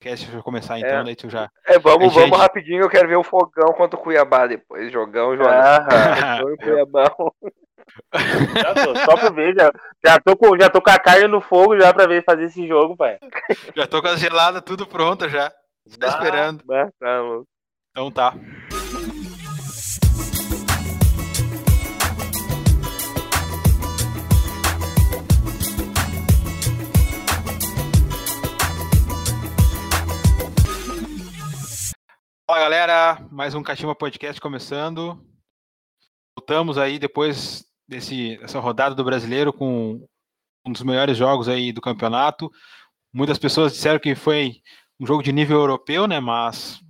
podcast vai começar então, é. daí tu já. É, vamos, vamos gente... rapidinho, eu quero ver o fogão contra o Cuiabá depois. Jogão, Jonas. Ah, Cuiabá. já tô, só pra ver, já, já, tô com, já tô com a carne no fogo já pra ver fazer esse jogo, pai. Já tô com as geladas tudo pronta já. Tá esperando. Bah, tá, então tá. Fala galera, mais um Catimba Podcast começando. Voltamos aí depois desse, dessa rodada do brasileiro com um dos melhores jogos aí do campeonato. Muitas pessoas disseram que foi um jogo de nível europeu, né? Mas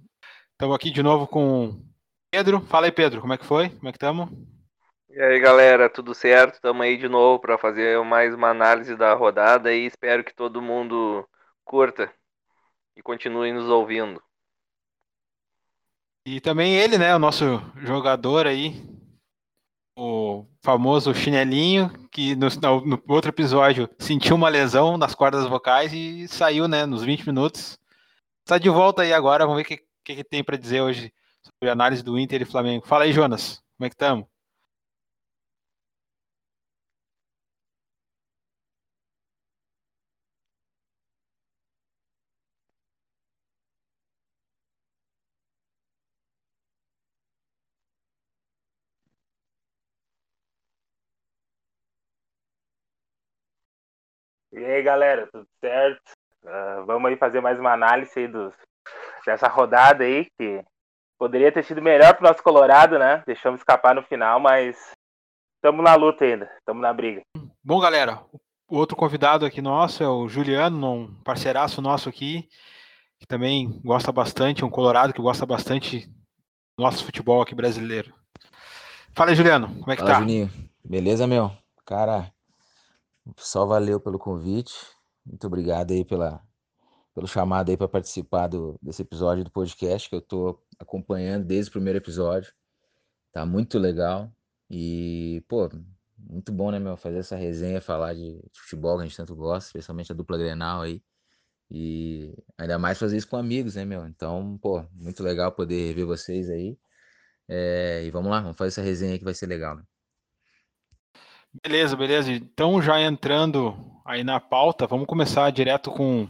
estamos aqui de novo com Pedro. Fala aí, Pedro, como é que foi? Como é que estamos? E aí, galera, tudo certo? Estamos aí de novo para fazer mais uma análise da rodada e espero que todo mundo curta e continue nos ouvindo. E também ele, né, o nosso jogador aí, o famoso chinelinho, que no, no, outro episódio sentiu uma lesão nas cordas vocais e saiu, né, nos 20 minutos. Está de volta aí agora, vamos ver o que, que, que tem para dizer hoje sobre a análise do Inter e Flamengo. Fala aí, Jonas, como é que estamos? E aí, galera, tudo certo? Uh, vamos aí fazer mais uma análise aí dos, dessa rodada aí, que poderia ter sido melhor pro nosso Colorado, né? Deixamos escapar no final, mas estamos na luta ainda, estamos na briga. Bom, galera, o outro convidado aqui nosso é o Juliano, um parceiraço nosso aqui, que também gosta bastante, um colorado que gosta bastante do nosso futebol aqui brasileiro. Fala aí, Juliano, como é que Fala, tá? Juninho. Beleza, meu? Cara, só valeu pelo convite. Muito obrigado aí pela, pelo chamado aí para participar do, desse episódio do podcast que eu estou acompanhando desde o primeiro episódio. Tá muito legal. E, pô, muito bom, né, meu? Fazer essa resenha, falar de, de futebol que a gente tanto gosta, especialmente a dupla Grenal aí. E ainda mais fazer isso com amigos, né, meu? Então, pô, muito legal poder ver vocês aí. É, e vamos lá, vamos fazer essa resenha que vai ser legal, né? Beleza, beleza. Então, já entrando aí na pauta, vamos começar direto com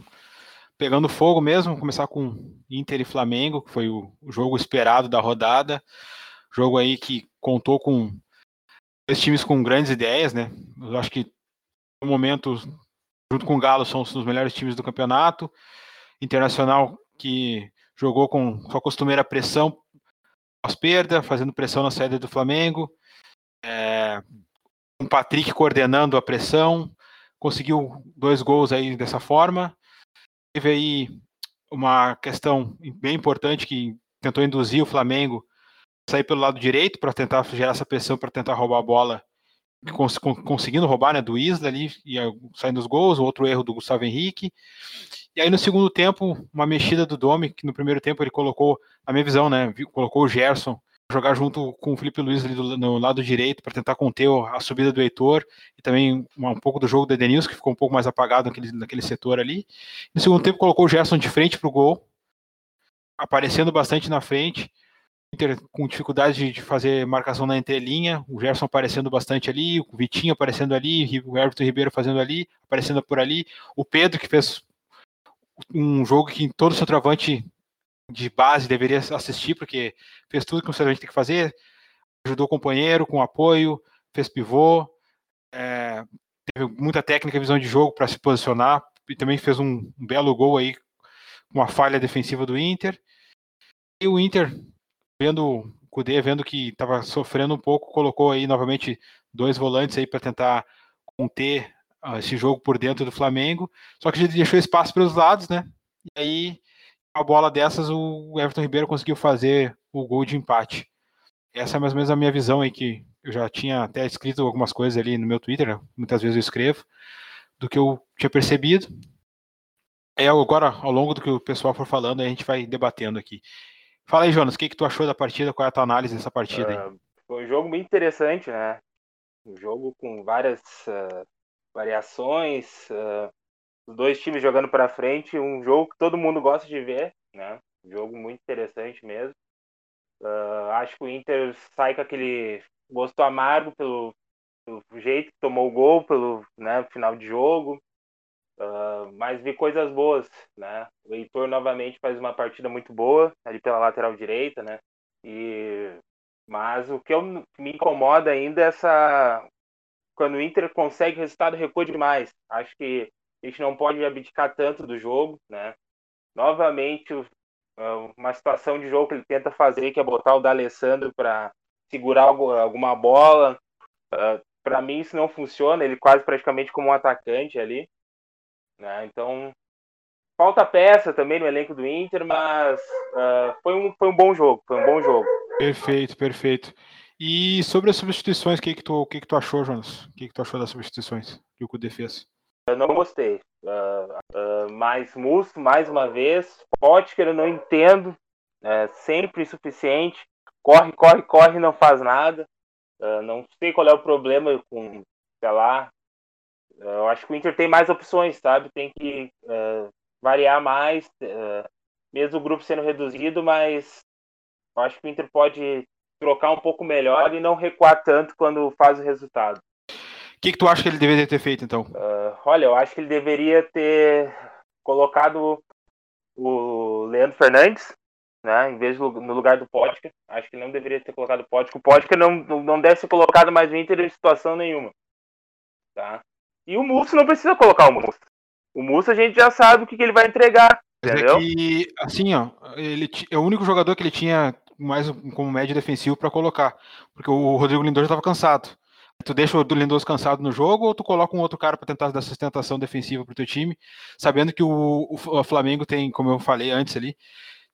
pegando fogo mesmo, começar com Inter e Flamengo, que foi o, jogo esperado da rodada. Jogo aí que contou com dois times com grandes ideias, né? Eu acho que no momento, junto com o Galo, são os melhores times do campeonato. Internacional que jogou com sua costumeira pressão pós-perda, fazendo pressão na saída do Flamengo. É, o Patrick coordenando a pressão, conseguiu dois gols aí dessa forma. Teve aí uma questão bem importante que tentou induzir o Flamengo a sair pelo lado direito para tentar gerar essa pressão para tentar roubar a bola, cons conseguindo roubar né, do Isla ali, e saindo os gols, outro erro do Gustavo Henrique. E aí no segundo tempo, uma mexida do Domi, que no primeiro tempo ele colocou, na minha visão, né, colocou o Gerson jogar junto com o Felipe Luiz ali do, no lado direito para tentar conter a subida do Heitor e também um pouco do jogo do Edenilson, que ficou um pouco mais apagado naquele, naquele setor ali. No segundo tempo colocou o Gerson de frente para o gol, aparecendo bastante na frente, Inter com dificuldade de, fazer marcação na entrelinha, o Gerson aparecendo bastante ali, o Vitinho aparecendo ali, o Everton Ribeiro fazendo ali, aparecendo por ali, o Pedro que fez um jogo que todo centroavante de base deveria assistir, porque fez tudo que o gente tem que fazer, ajudou o companheiro com apoio, fez pivô, é, teve muita técnica e visão de jogo para se posicionar, e também fez um, um belo gol aí com uma falha defensiva do Inter. E o Inter, vendo o Cudê, vendo que estava sofrendo um pouco, colocou aí novamente dois volantes aí para tentar conter uh, esse jogo por dentro do Flamengo, só que a gente deixou espaço para os lados, né? E aí uma bola dessas, o Everton Ribeiro conseguiu fazer o gol de empate. Essa é mais ou menos a minha visão aí, que eu já tinha até escrito algumas coisas ali no meu Twitter, né? muitas vezes eu escrevo, do que eu tinha percebido. É agora, ao longo do que o pessoal for falando, a gente vai debatendo aqui. Fala aí, Jonas, o que, que tu achou da partida? Qual é a tua análise dessa partida? Uh, foi um jogo bem interessante, né? Um jogo com várias uh, variações. Uh, os dois times jogando para frente, um jogo que todo mundo gosta de ver, né? Um jogo muito interessante mesmo. Uh, acho que o Inter sai com aquele gosto amargo pelo, pelo jeito que tomou o gol, pelo né, final de jogo. Uh, mas vi coisas boas, né? O Heitor novamente faz uma partida muito boa ali pela lateral direita, né? E mas o que eu, me incomoda ainda é essa quando o Inter consegue resultado recua demais. Acho que a gente não pode abdicar tanto do jogo, né? Novamente uma situação de jogo que ele tenta fazer que é botar o D'Alessandro para segurar alguma bola. Uh, para mim isso não funciona, ele quase praticamente como um atacante ali. Né? Então, falta peça também no elenco do Inter, mas uh, foi, um, foi um bom jogo, foi um bom jogo. Perfeito, perfeito. E sobre as substituições, o que, que, tu, que, que tu achou, Jonas? O que, que tu achou das substituições que o Cudê fez? Eu não gostei. Uh, uh, mais Musto, mais uma vez. Potker eu não entendo. É sempre insuficiente. Corre, corre, corre não faz nada. Uh, não sei qual é o problema com, sei lá, eu acho que o Inter tem mais opções, sabe? Tem que variar mais, mesmo o grupo sendo reduzido, mas eu acho que o Inter pode trocar um pouco melhor e não recuar tanto quando faz o resultado. O que, que tu acha que ele deveria ter feito, então? Uh, olha, eu acho que ele deveria ter colocado o Leandro Fernandes, né, em vez do, no lugar do Pótica. Acho que não deveria ter colocado o Pótica. O Pótica não, não deve ser colocado mais no Inter em situação nenhuma. Tá? E o Musso não precisa colocar o Musso. O Musso a gente já sabe o que, que ele vai entregar. É entendeu? É que, assim, ó, ele é o único jogador que ele tinha mais como médio defensivo para colocar. Porque o Rodrigo Lindoso estava cansado. Tu deixa o Lindoso cansado no jogo ou tu coloca um outro cara para tentar dar sustentação defensiva para o teu time, sabendo que o, o, Flamengo tem, como eu falei antes ali,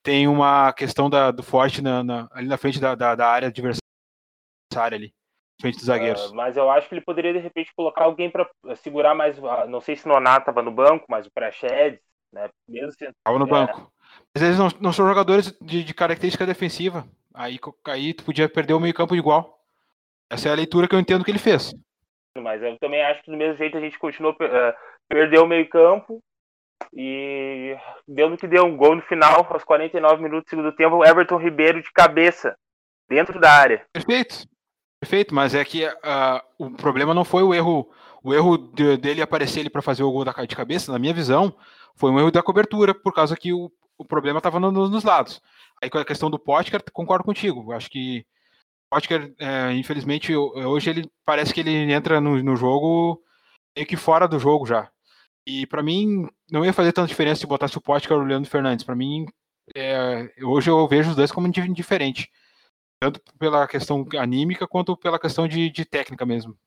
tem uma questão da, do forte na, na, ali na frente da, da, da área adversária ali frente dos zagueiros. Uh, mas eu acho que ele poderia, de repente, colocar alguém para segurar mais. Uh, não sei se o Nonato estava no banco, mas o Praxedes, né? Mesmo Estava no é... banco. Mas eles não, não são jogadores de, de, característica defensiva. Aí, aí tu podia perder o meio-campo igual. Essa é a leitura que eu entendo que ele fez. Mas eu também acho que do mesmo jeito a gente continuou. Uh, perdeu o meio-campo. E deu no que deu um gol no final, aos 49 minutos do segundo tempo, o Everton Ribeiro de cabeça, dentro da área. Perfeito. Perfeito, mas é que uh, o problema não foi o erro, o erro de, dele aparecer ele para fazer o gol da, de cabeça, na minha visão, foi um erro da cobertura, por causa que o, o problema estava no, nos lados. Aí com a questão do Potker, concordo contigo. Acho que Potker, é, infelizmente, hoje ele parece que ele entra no, no jogo meio que fora do jogo já. E para mim não ia fazer tanta diferença se botasse o Potker ou o Leandro Fernandes. Para mim, é, hoje eu vejo os dois como indiferente tanto pela questão anímica quanto pela questão de, de técnica mesmo.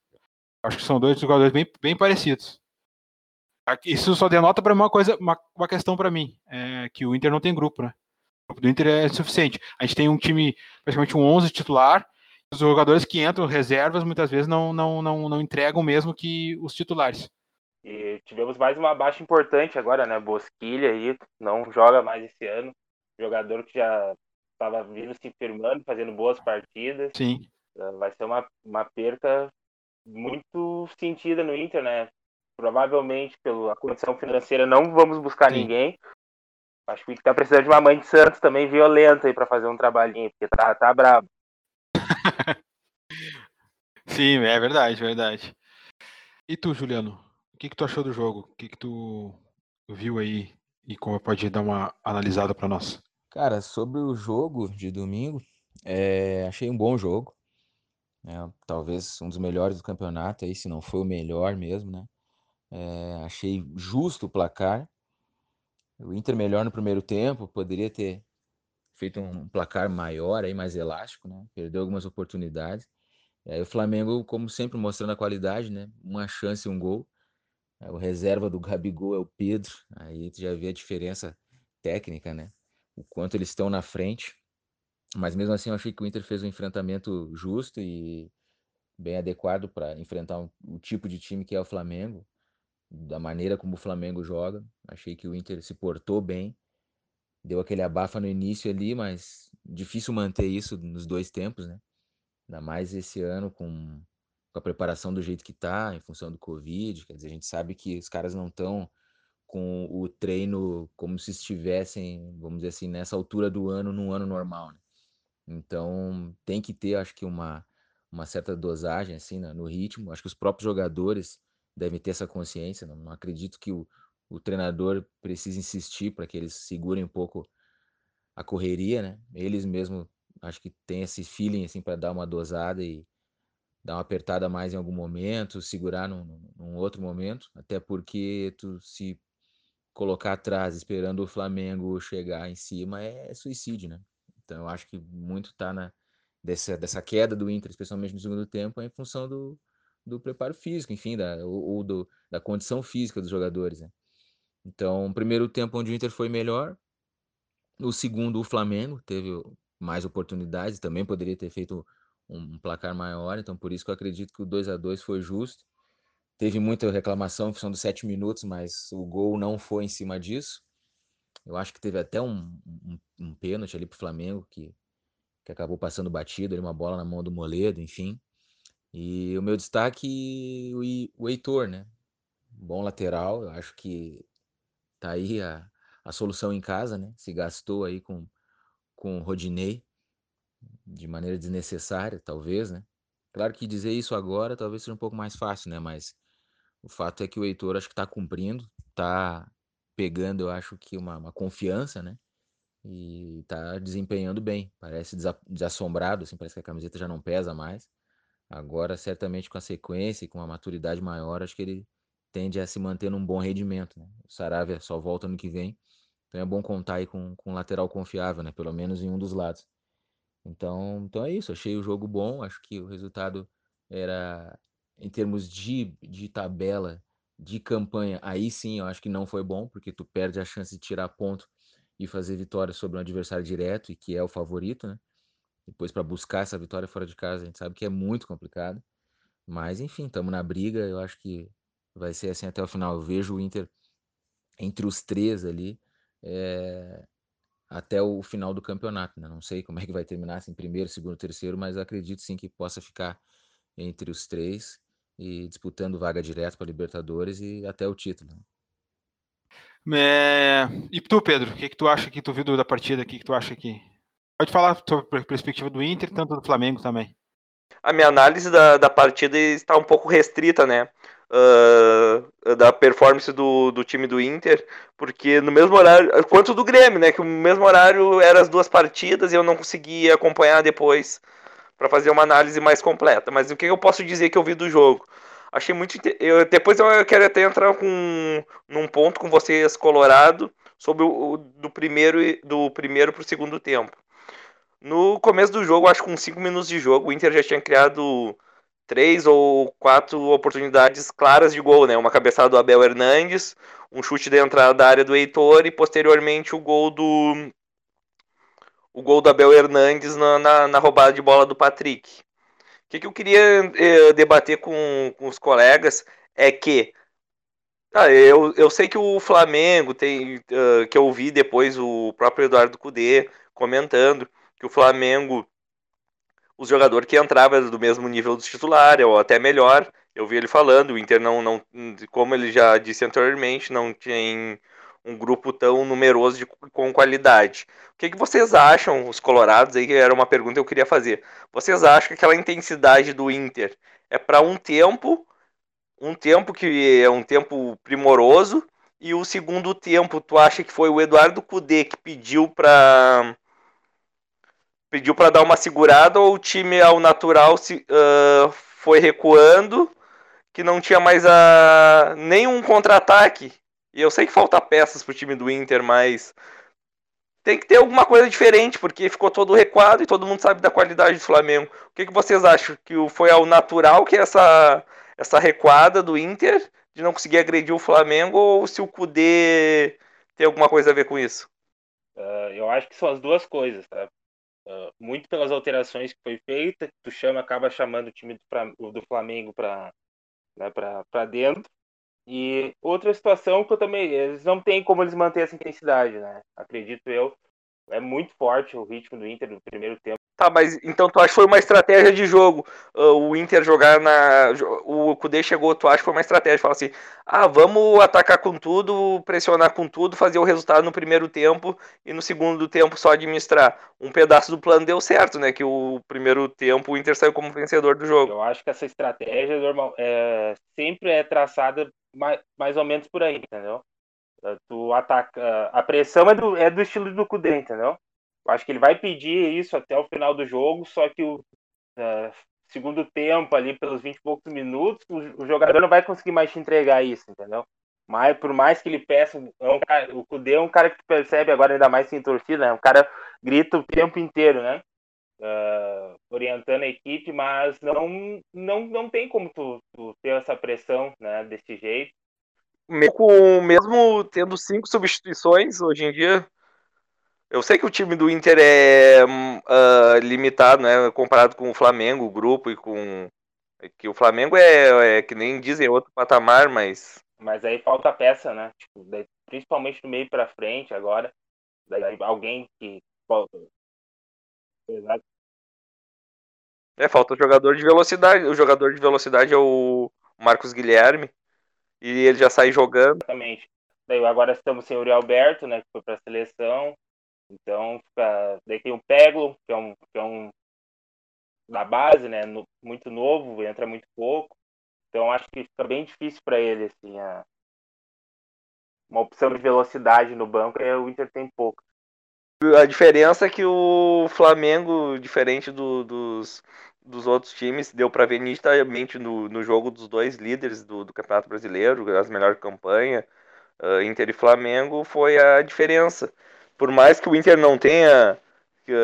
Acho que são dois jogadores bem, bem parecidos. Isso só denota para uma coisa, uma, uma questão para mim, é que o Inter não tem grupo, né? Do Inter é suficiente. A gente tem um time, praticamente um 11 titular, os jogadores que entram reservas muitas vezes não, não, não, não entregam mesmo que os titulares. E tivemos mais uma baixa importante agora, né? Bosquilha aí não joga mais esse ano. Jogador que já estava vindo se firmando, fazendo boas partidas. Sim. Uh, vai ser uma, uma perca muito sentida no Inter, né? Provavelmente, pela condição financeira, não vamos buscar Sim. ninguém. Acho que está precisando de uma mãe de Santos também violenta aí para fazer um trabalhinho, porque tá, tá brabo. Sim, é verdade, verdade. E tu, Juliano? O que, que tu achou do jogo? O que, que tu viu aí e como pode dar uma analisada para nós? Cara, sobre o jogo de domingo, é, achei um bom jogo. Né? Talvez um dos melhores do campeonato, aí, se não foi o melhor mesmo, né? É, achei justo o placar. O Inter melhor no primeiro tempo, poderia ter feito um placar maior, aí, mais elástico, né? Perdeu algumas oportunidades. E aí o Flamengo, como sempre, mostrando a qualidade, né? Uma chance um gol. O reserva do Gabigol é o Pedro. Aí tu já vê a diferença técnica, né? o quanto eles estão na frente. Mas mesmo assim, eu achei que o Inter fez um enfrentamento justo e bem adequado para enfrentar um, o tipo de time que é o Flamengo, da maneira como o Flamengo joga. Achei que o Inter se portou bem, deu aquele abafa no início ali, mas difícil manter isso nos dois tempos, né? Ainda mais esse ano com, com a preparação do jeito que tá, em função do Covid. Quer dizer, a gente sabe que os caras não estão com o treino como se estivessem, vamos dizer assim, nessa altura do ano, num ano normal. Né? Então tem que ter, acho que uma uma certa dosagem assim no ritmo. Acho que os próprios jogadores devem ter essa consciência. Não, não acredito que o, o treinador precise insistir para que eles segurem um pouco a correria, né? Eles mesmo acho que tem esse feeling assim para dar uma dosada e dar uma apertada mais em algum momento, segurar num, num, outro momento, até porque tu se colocar atrás esperando o Flamengo chegar em cima é suicídio, né? Então eu acho que muito tá na dessa, dessa queda do Inter, especialmente no segundo tempo, é em função do, do preparo físico, enfim, da, ou, ou do, da condição física dos jogadores. Né? Então, o primeiro tempo onde o Inter foi melhor, o segundo o Flamengo teve mais oportunidades, também poderia ter feito um placar maior, então por isso que eu acredito que o 2 a 2 foi justo. Teve muita reclamação em função dos sete minutos, mas o gol não foi em cima disso. Eu acho que teve até um, um, um pênalti ali para o Flamengo, que que acabou passando batido, ali, uma bola na mão do Moledo, enfim. E o meu destaque, o, Heitor, né? Bom lateral, eu acho que tá aí a, a solução em casa, né? Se gastou aí com, com o Rodinei de maneira desnecessária, talvez, né? Claro que dizer isso agora talvez seja um pouco mais fácil, né? Mas o fato é que o Heitor acho que tá cumprindo, tá pegando, eu acho que uma, uma confiança, né? e tá desempenhando bem. Parece desassombrado, assim, parece que a camiseta já não pesa mais. Agora, certamente com a sequência e com a maturidade maior, acho que ele tende a se manter num bom rendimento. Né? O Saravia só volta no que vem, então é bom contar aí com, com um lateral confiável, né? pelo menos em um dos lados. Então, então é isso, achei o jogo bom, acho que o resultado era, em termos de, de tabela, de campanha, aí sim eu acho que não foi bom, porque tu perde a chance de tirar ponto e fazer vitória sobre um adversário direto e que é o favorito, né? Depois para buscar essa vitória fora de casa, a gente sabe que é muito complicado. Mas enfim, estamos na briga, eu acho que vai ser assim até o final. Eu vejo o Inter entre os três ali é, até o final do campeonato. Né? Não sei como é que vai terminar, assim, primeiro, segundo, terceiro, mas acredito sim que possa ficar entre os três e disputando vaga direta para Libertadores e até o título. Né? É... E tu, Pedro, o que, que tu acha que tu viu da partida? O que, que tu acha que. Pode falar sobre a perspectiva do Inter, tanto do Flamengo também. A minha análise da, da partida está um pouco restrita, né? Uh, da performance do, do time do Inter, porque no mesmo horário, quanto do Grêmio, né? Que o mesmo horário eram as duas partidas e eu não conseguia acompanhar depois para fazer uma análise mais completa. Mas o que eu posso dizer que eu vi do jogo? Achei muito. Eu, depois eu quero até entrar com num ponto com vocês, Colorado, sobre o, do primeiro do primeiro para o segundo tempo. No começo do jogo, acho que com 5 minutos de jogo, o Inter já tinha criado três ou quatro oportunidades claras de gol, né? Uma cabeçada do Abel Hernandes, um chute da entrada da área do Heitor e posteriormente o gol do o gol do Abel Hernandes na, na, na roubada de bola do Patrick que, que eu queria eh, debater com, com os colegas é que ah, eu, eu sei que o Flamengo tem. Uh, que eu ouvi depois o próprio Eduardo Cudê comentando que o Flamengo, os jogadores que entravam do mesmo nível do titular, ou até melhor. Eu vi ele falando, o Inter não, não como ele já disse anteriormente, não tem um grupo tão numeroso de, com qualidade. O que, que vocês acham, os colorados, aí era uma pergunta que eu queria fazer. Vocês acham que aquela intensidade do Inter é para um tempo, um tempo que é um tempo primoroso, e o segundo tempo, tu acha que foi o Eduardo Cudê que pediu para pediu para dar uma segurada ou o time ao natural se, uh, foi recuando, que não tinha mais a nenhum contra-ataque e eu sei que falta peças pro time do Inter, mas tem que ter alguma coisa diferente, porque ficou todo recuado e todo mundo sabe da qualidade do Flamengo. O que, que vocês acham? Que foi ao natural que essa, essa recuada do Inter de não conseguir agredir o Flamengo ou se o Kudê tem alguma coisa a ver com isso? Uh, eu acho que são as duas coisas, tá? Uh, muito pelas alterações que foi feita, tu chama, acaba chamando o time do, do Flamengo para né, dentro, e outra situação que eu também. Eles não tem como eles manter essa intensidade, né? Acredito eu. É muito forte o ritmo do Inter no primeiro tempo. Tá, mas então tu acha que foi uma estratégia de jogo uh, o Inter jogar na. O Kudê chegou, tu acha que foi uma estratégia? Fala assim: ah, vamos atacar com tudo, pressionar com tudo, fazer o resultado no primeiro tempo e no segundo tempo só administrar. Um pedaço do plano deu certo, né? Que o primeiro tempo o Inter saiu como vencedor do jogo. Eu acho que essa estratégia normal, é, sempre é traçada mais, mais ou menos por aí, entendeu? Tu ataca. A pressão é do, é do estilo do Kudê, entendeu? Acho que ele vai pedir isso até o final do jogo, só que o uh, segundo tempo, ali pelos 20 e poucos minutos, o, o, jogador não vai conseguir mais te entregar isso, entendeu? Mas por mais que ele peça, é um cara, o Kudê é um cara que tu percebe agora, ainda mais sem torcida, né? Um cara grita o tempo inteiro, né? Uh, orientando a equipe, mas não, não, não tem como tu, tu ter essa pressão né, desse jeito. Mesmo, mesmo tendo cinco substituições hoje em dia, eu sei que o time do Inter é uh, limitado, né? Comparado com o Flamengo, o grupo, e com. Que o Flamengo é, é que nem dizem outro patamar, mas. Mas aí falta peça, né? Tipo, principalmente do meio para frente agora. Daí alguém que. É, falta jogador de velocidade. O jogador de velocidade é o Marcos Guilherme. E ele já sai jogando. Exatamente. Daí agora estamos sem o Uriel Alberto, né? Que foi para a seleção. Então, fica... daí tem o Peglo, que é um, que é um da base, né, no, muito novo, entra muito pouco. Então, acho que fica bem difícil para ele, assim, a... uma opção de velocidade no banco, é o Inter tem pouco. A diferença é que o Flamengo, diferente do, dos, dos outros times, deu para ver nitidamente no, no jogo dos dois líderes do, do Campeonato Brasileiro, as melhores campanhas, uh, Inter e Flamengo, foi a diferença por mais que o Inter não tenha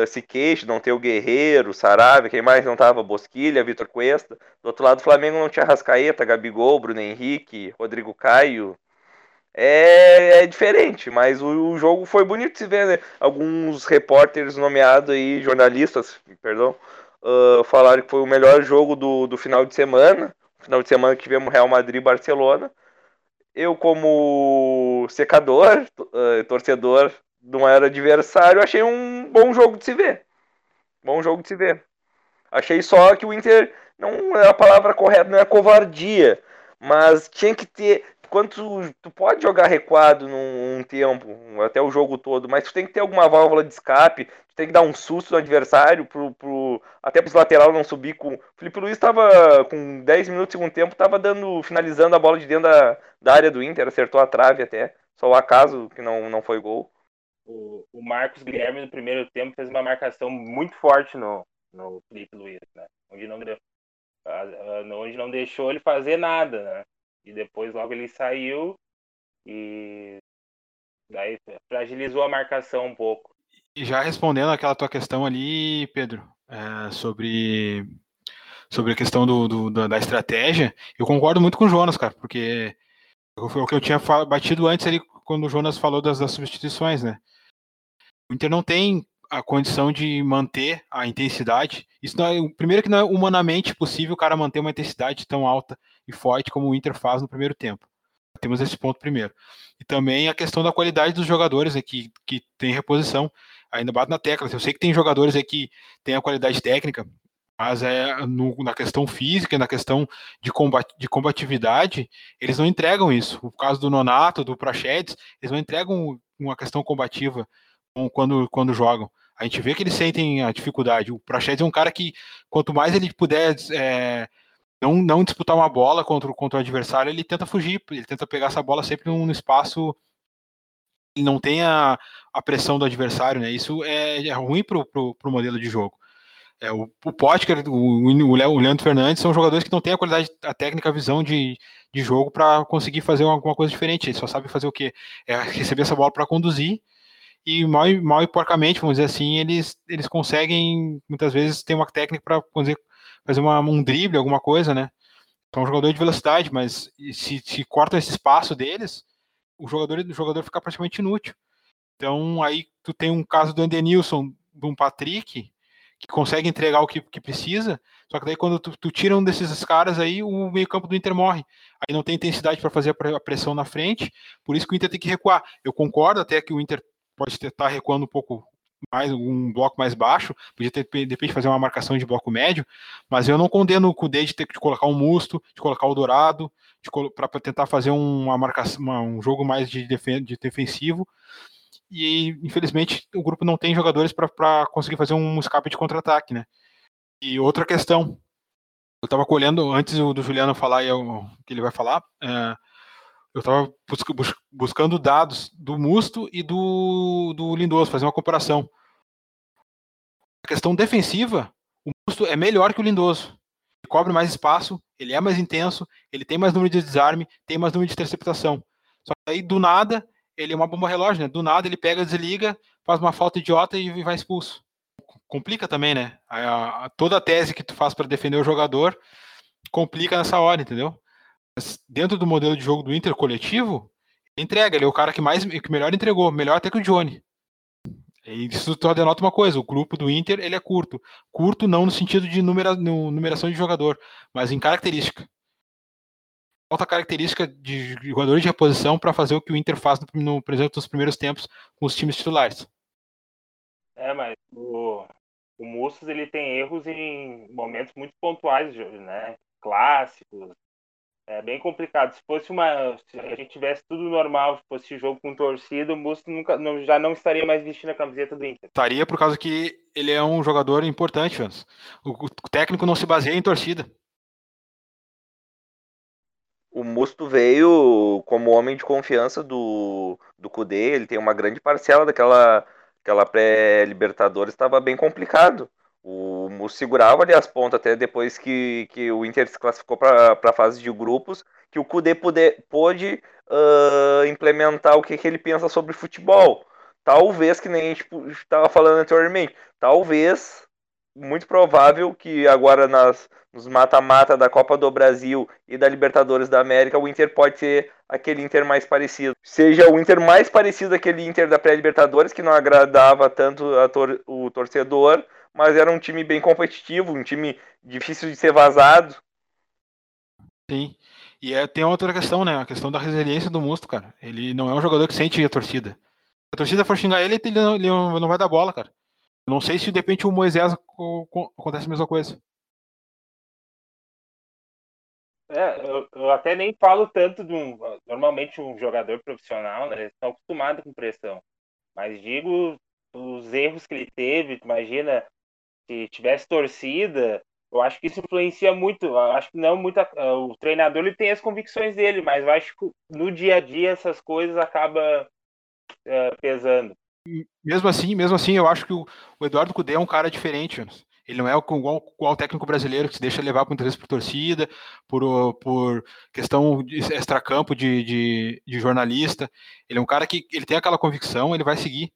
se queixe, não ter o Guerreiro, o Sarabia, quem mais não tava? Bosquilha, Vitor Cuesta. Do outro lado, o Flamengo não tinha Rascaeta, Gabigol, Bruno Henrique, Rodrigo Caio. É, é diferente, mas o, o, jogo foi bonito de se ver, né? Alguns repórteres nomeados aí, jornalistas, perdão, uh, falaram que foi o melhor jogo do, do final de semana. Final de semana que tivemos Real Madrid e Barcelona. Eu, como secador, uh, torcedor não era adversário, achei um bom jogo de se ver. Bom jogo de se ver. Achei só que o Inter não é a palavra correta, não é covardia, mas tinha que ter quando tu, pode jogar recuado num um tempo, até o jogo todo, mas tu tem que ter alguma válvula de escape, tu tem que dar um susto no adversário, pro, pro, até para os lateral não subir com. O Felipe Luiz estava com 10 minutos de segundo tempo, estava dando, finalizando a bola de dentro da, da área do Inter, acertou a trave até. Só o acaso que não, não foi gol o, Marcos Guilherme no primeiro tempo fez uma marcação muito forte no, no Felipe Luiz, né? Onde não, deu, onde não deixou ele fazer nada, né? E depois logo ele saiu e daí fragilizou a marcação um pouco. E já respondendo aquela tua questão ali, Pedro, é, sobre sobre a questão do, do, da estratégia, eu concordo muito com o Jonas, cara, porque foi o que eu tinha batido antes ali quando o Jonas falou das, das substituições, né? O Inter não tem a condição de manter a intensidade. Isso não é, primeiro que não é humanamente possível o cara manter uma intensidade tão alta e forte como o Inter faz no primeiro tempo. Temos esse ponto primeiro. E também a questão da qualidade dos jogadores aqui que tem reposição. Ainda bato na tecla. Eu sei que tem jogadores aqui que têm a qualidade técnica, mas é no, na questão física, na questão de, combat, de combatividade, eles não entregam isso. O caso do Nonato, do Prachedes, eles não entregam uma questão combativa quando, quando jogam. A gente vê que eles sentem a dificuldade. O Praxedes é um cara que, quanto mais ele puder é, não, não disputar uma bola contra, contra o adversário, ele tenta fugir, ele tenta pegar essa bola sempre num espaço que não tenha a pressão do adversário, né? Isso é, é ruim para o modelo de jogo. É, o, o Potker, o, o, Leandro Fernandes são jogadores que não têm a qualidade, a técnica, a visão de, de jogo para conseguir fazer alguma coisa diferente. Eles só sabem fazer o quê? É receber essa bola para conduzir e mal, mal e porcamente, vamos dizer assim, eles, eles conseguem muitas vezes ter uma técnica para fazer, uma, um drible, alguma coisa, né? São um jogador de velocidade, mas se, se cortam esse espaço deles, o jogador, o jogador fica praticamente inútil. Então aí tu tem um caso do Andenilson, de um Patrick, que consegue entregar o que, que precisa, só que daí quando tu, tu tira um desses caras aí, o meio campo do Inter morre. Aí não tem intensidade para fazer a pressão na frente, por isso que o Inter tem que recuar. Eu concordo até que o Inter pode estar recuando um pouco mais um bloco mais baixo, podia ter de repente fazer uma marcação de bloco médio, mas eu não condeno o Cudê de ter que colocar um Musto, de colocar o Dourado, para tentar fazer uma marcação, uma, um jogo mais de, defen de defensivo. E infelizmente o grupo não tem jogadores para conseguir fazer um escape de contra-ataque, né? E outra questão, eu estava colhendo antes do Juliano falar e o que ele vai falar. É, eu estava buscando dados do Musto e do, do Lindoso, fazer uma comparação. A questão defensiva, o Musto é melhor que o Lindoso. Ele cobre mais espaço, ele é mais intenso, ele tem mais número de desarme, tem mais número de interceptação. Só que aí, do nada, ele é uma bomba relógio, né? Do nada ele pega, desliga, faz uma falta idiota e vai expulso. Complica também, né? A, a, toda a tese que tu faz para defender o jogador complica nessa hora, entendeu? Dentro do modelo de jogo do Inter coletivo, entrega, ele é o cara que mais que melhor entregou, melhor até que o Johnny. E isso só denota uma coisa, o grupo do Inter ele é curto. Curto não no sentido de numera, no, numeração de jogador, mas em característica. Falta característica de jogador de reposição para fazer o que o Inter faz, no, no, por exemplo, nos primeiros tempos com os times titulares. É, mas o, o Mussos ele tem erros em momentos muito pontuais, né? Clássicos, é bem complicado. Se fosse uma. Se a gente tivesse tudo normal, se fosse jogo com torcida, o Musto nunca, não, já não estaria mais vestindo a camiseta do Inter. Estaria por causa que ele é um jogador importante, O, o técnico não se baseia em torcida. O Musto veio como homem de confiança do, do Cudê, ele tem uma grande parcela daquela aquela pré-Libertadores, estava bem complicado. O segurava ali as pontas até depois que, que o Inter se classificou para a fase de grupos, que o Kudê puder, pôde uh, implementar o que, que ele pensa sobre futebol. Talvez, que nem a gente estava falando anteriormente, talvez, muito provável que agora nas, nos mata-mata da Copa do Brasil e da Libertadores da América, o Inter pode ser aquele Inter mais parecido. Seja o Inter mais parecido àquele Inter da pré-Libertadores, que não agradava tanto tor o torcedor, mas era um time bem competitivo, um time difícil de ser vazado. Sim. E é, tem outra questão, né? A questão da resiliência do Musto, cara. Ele não é um jogador que sente a torcida. Se a torcida for xingar ele, ele não, ele não vai dar bola, cara. Eu não sei se de repente o Moisés acontece a mesma coisa. É, eu, eu, até nem falo tanto de um. Normalmente um jogador profissional, né? Eles estão acostumados com pressão. Mas digo os erros que ele teve, imagina se tivesse torcida, eu acho que isso influencia muito. Eu acho que não muita. O treinador ele tem as convicções dele, mas eu acho que no dia a dia essas coisas acabam uh, pesando. Mesmo assim, mesmo assim, eu acho que o, o Eduardo Cudê é um cara diferente. Ele não é igual, igual técnico brasileiro que se deixa levar muitas vezes por torcida, por, por questão de extracampo de, de, de jornalista. Ele é um cara que ele tem aquela convicção, ele vai seguir.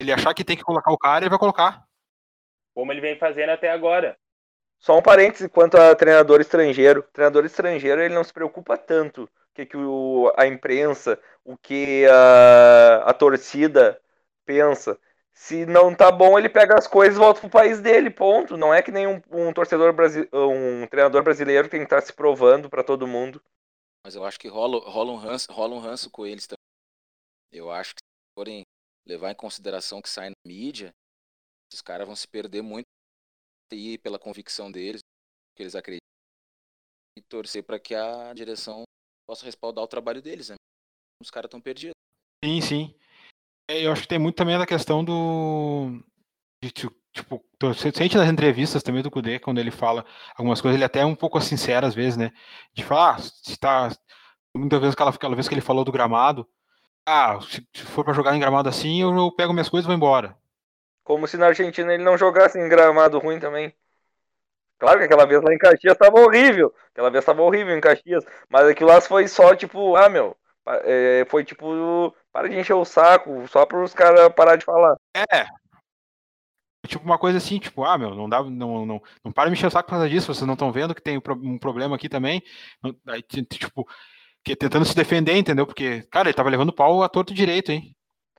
Ele achar que tem que colocar o cara, ele vai colocar como ele vem fazendo até agora. Só um parêntese quanto a treinador estrangeiro. O treinador estrangeiro ele não se preocupa tanto o que, que o, a imprensa, o que a, a torcida pensa. Se não tá bom, ele pega as coisas e volta pro país dele, ponto. Não é que nem um, um torcedor brasileiro, um treinador brasileiro tem que estar tá se provando para todo mundo. Mas eu acho que rola, rola, um ranço, rola um ranço com eles também. Eu acho que se forem levar em consideração que sai na mídia, os caras vão se perder muito e pela convicção deles, que eles acreditam, e torcer para que a direção possa respaldar o trabalho deles. Né? Os caras estão perdidos. Sim, sim. É, eu acho que tem muito também a questão do. De, tipo, você sente nas entrevistas também do Kudê, quando ele fala algumas coisas, ele até é um pouco sincero às vezes, né? De falar, ah, se tá. Muitas vezes, aquela, aquela vez que ele falou do gramado, ah, se, se for para jogar em gramado assim, eu, eu pego minhas coisas e vou embora. Como se na Argentina ele não jogasse em gramado ruim também. Claro que aquela vez lá em Caxias estava horrível. Aquela vez estava horrível em Caxias. Mas aquilo lá foi só tipo, ah, meu. É, foi tipo, para de encher o saco, só para os caras parar de falar. É. Tipo uma coisa assim, tipo, ah, meu, não dá, não, não, não para de encher o saco por causa disso, vocês não estão vendo que tem um problema aqui também. Aí, tipo, tentando se defender, entendeu? Porque, cara, ele tava levando pau a torto direito, hein?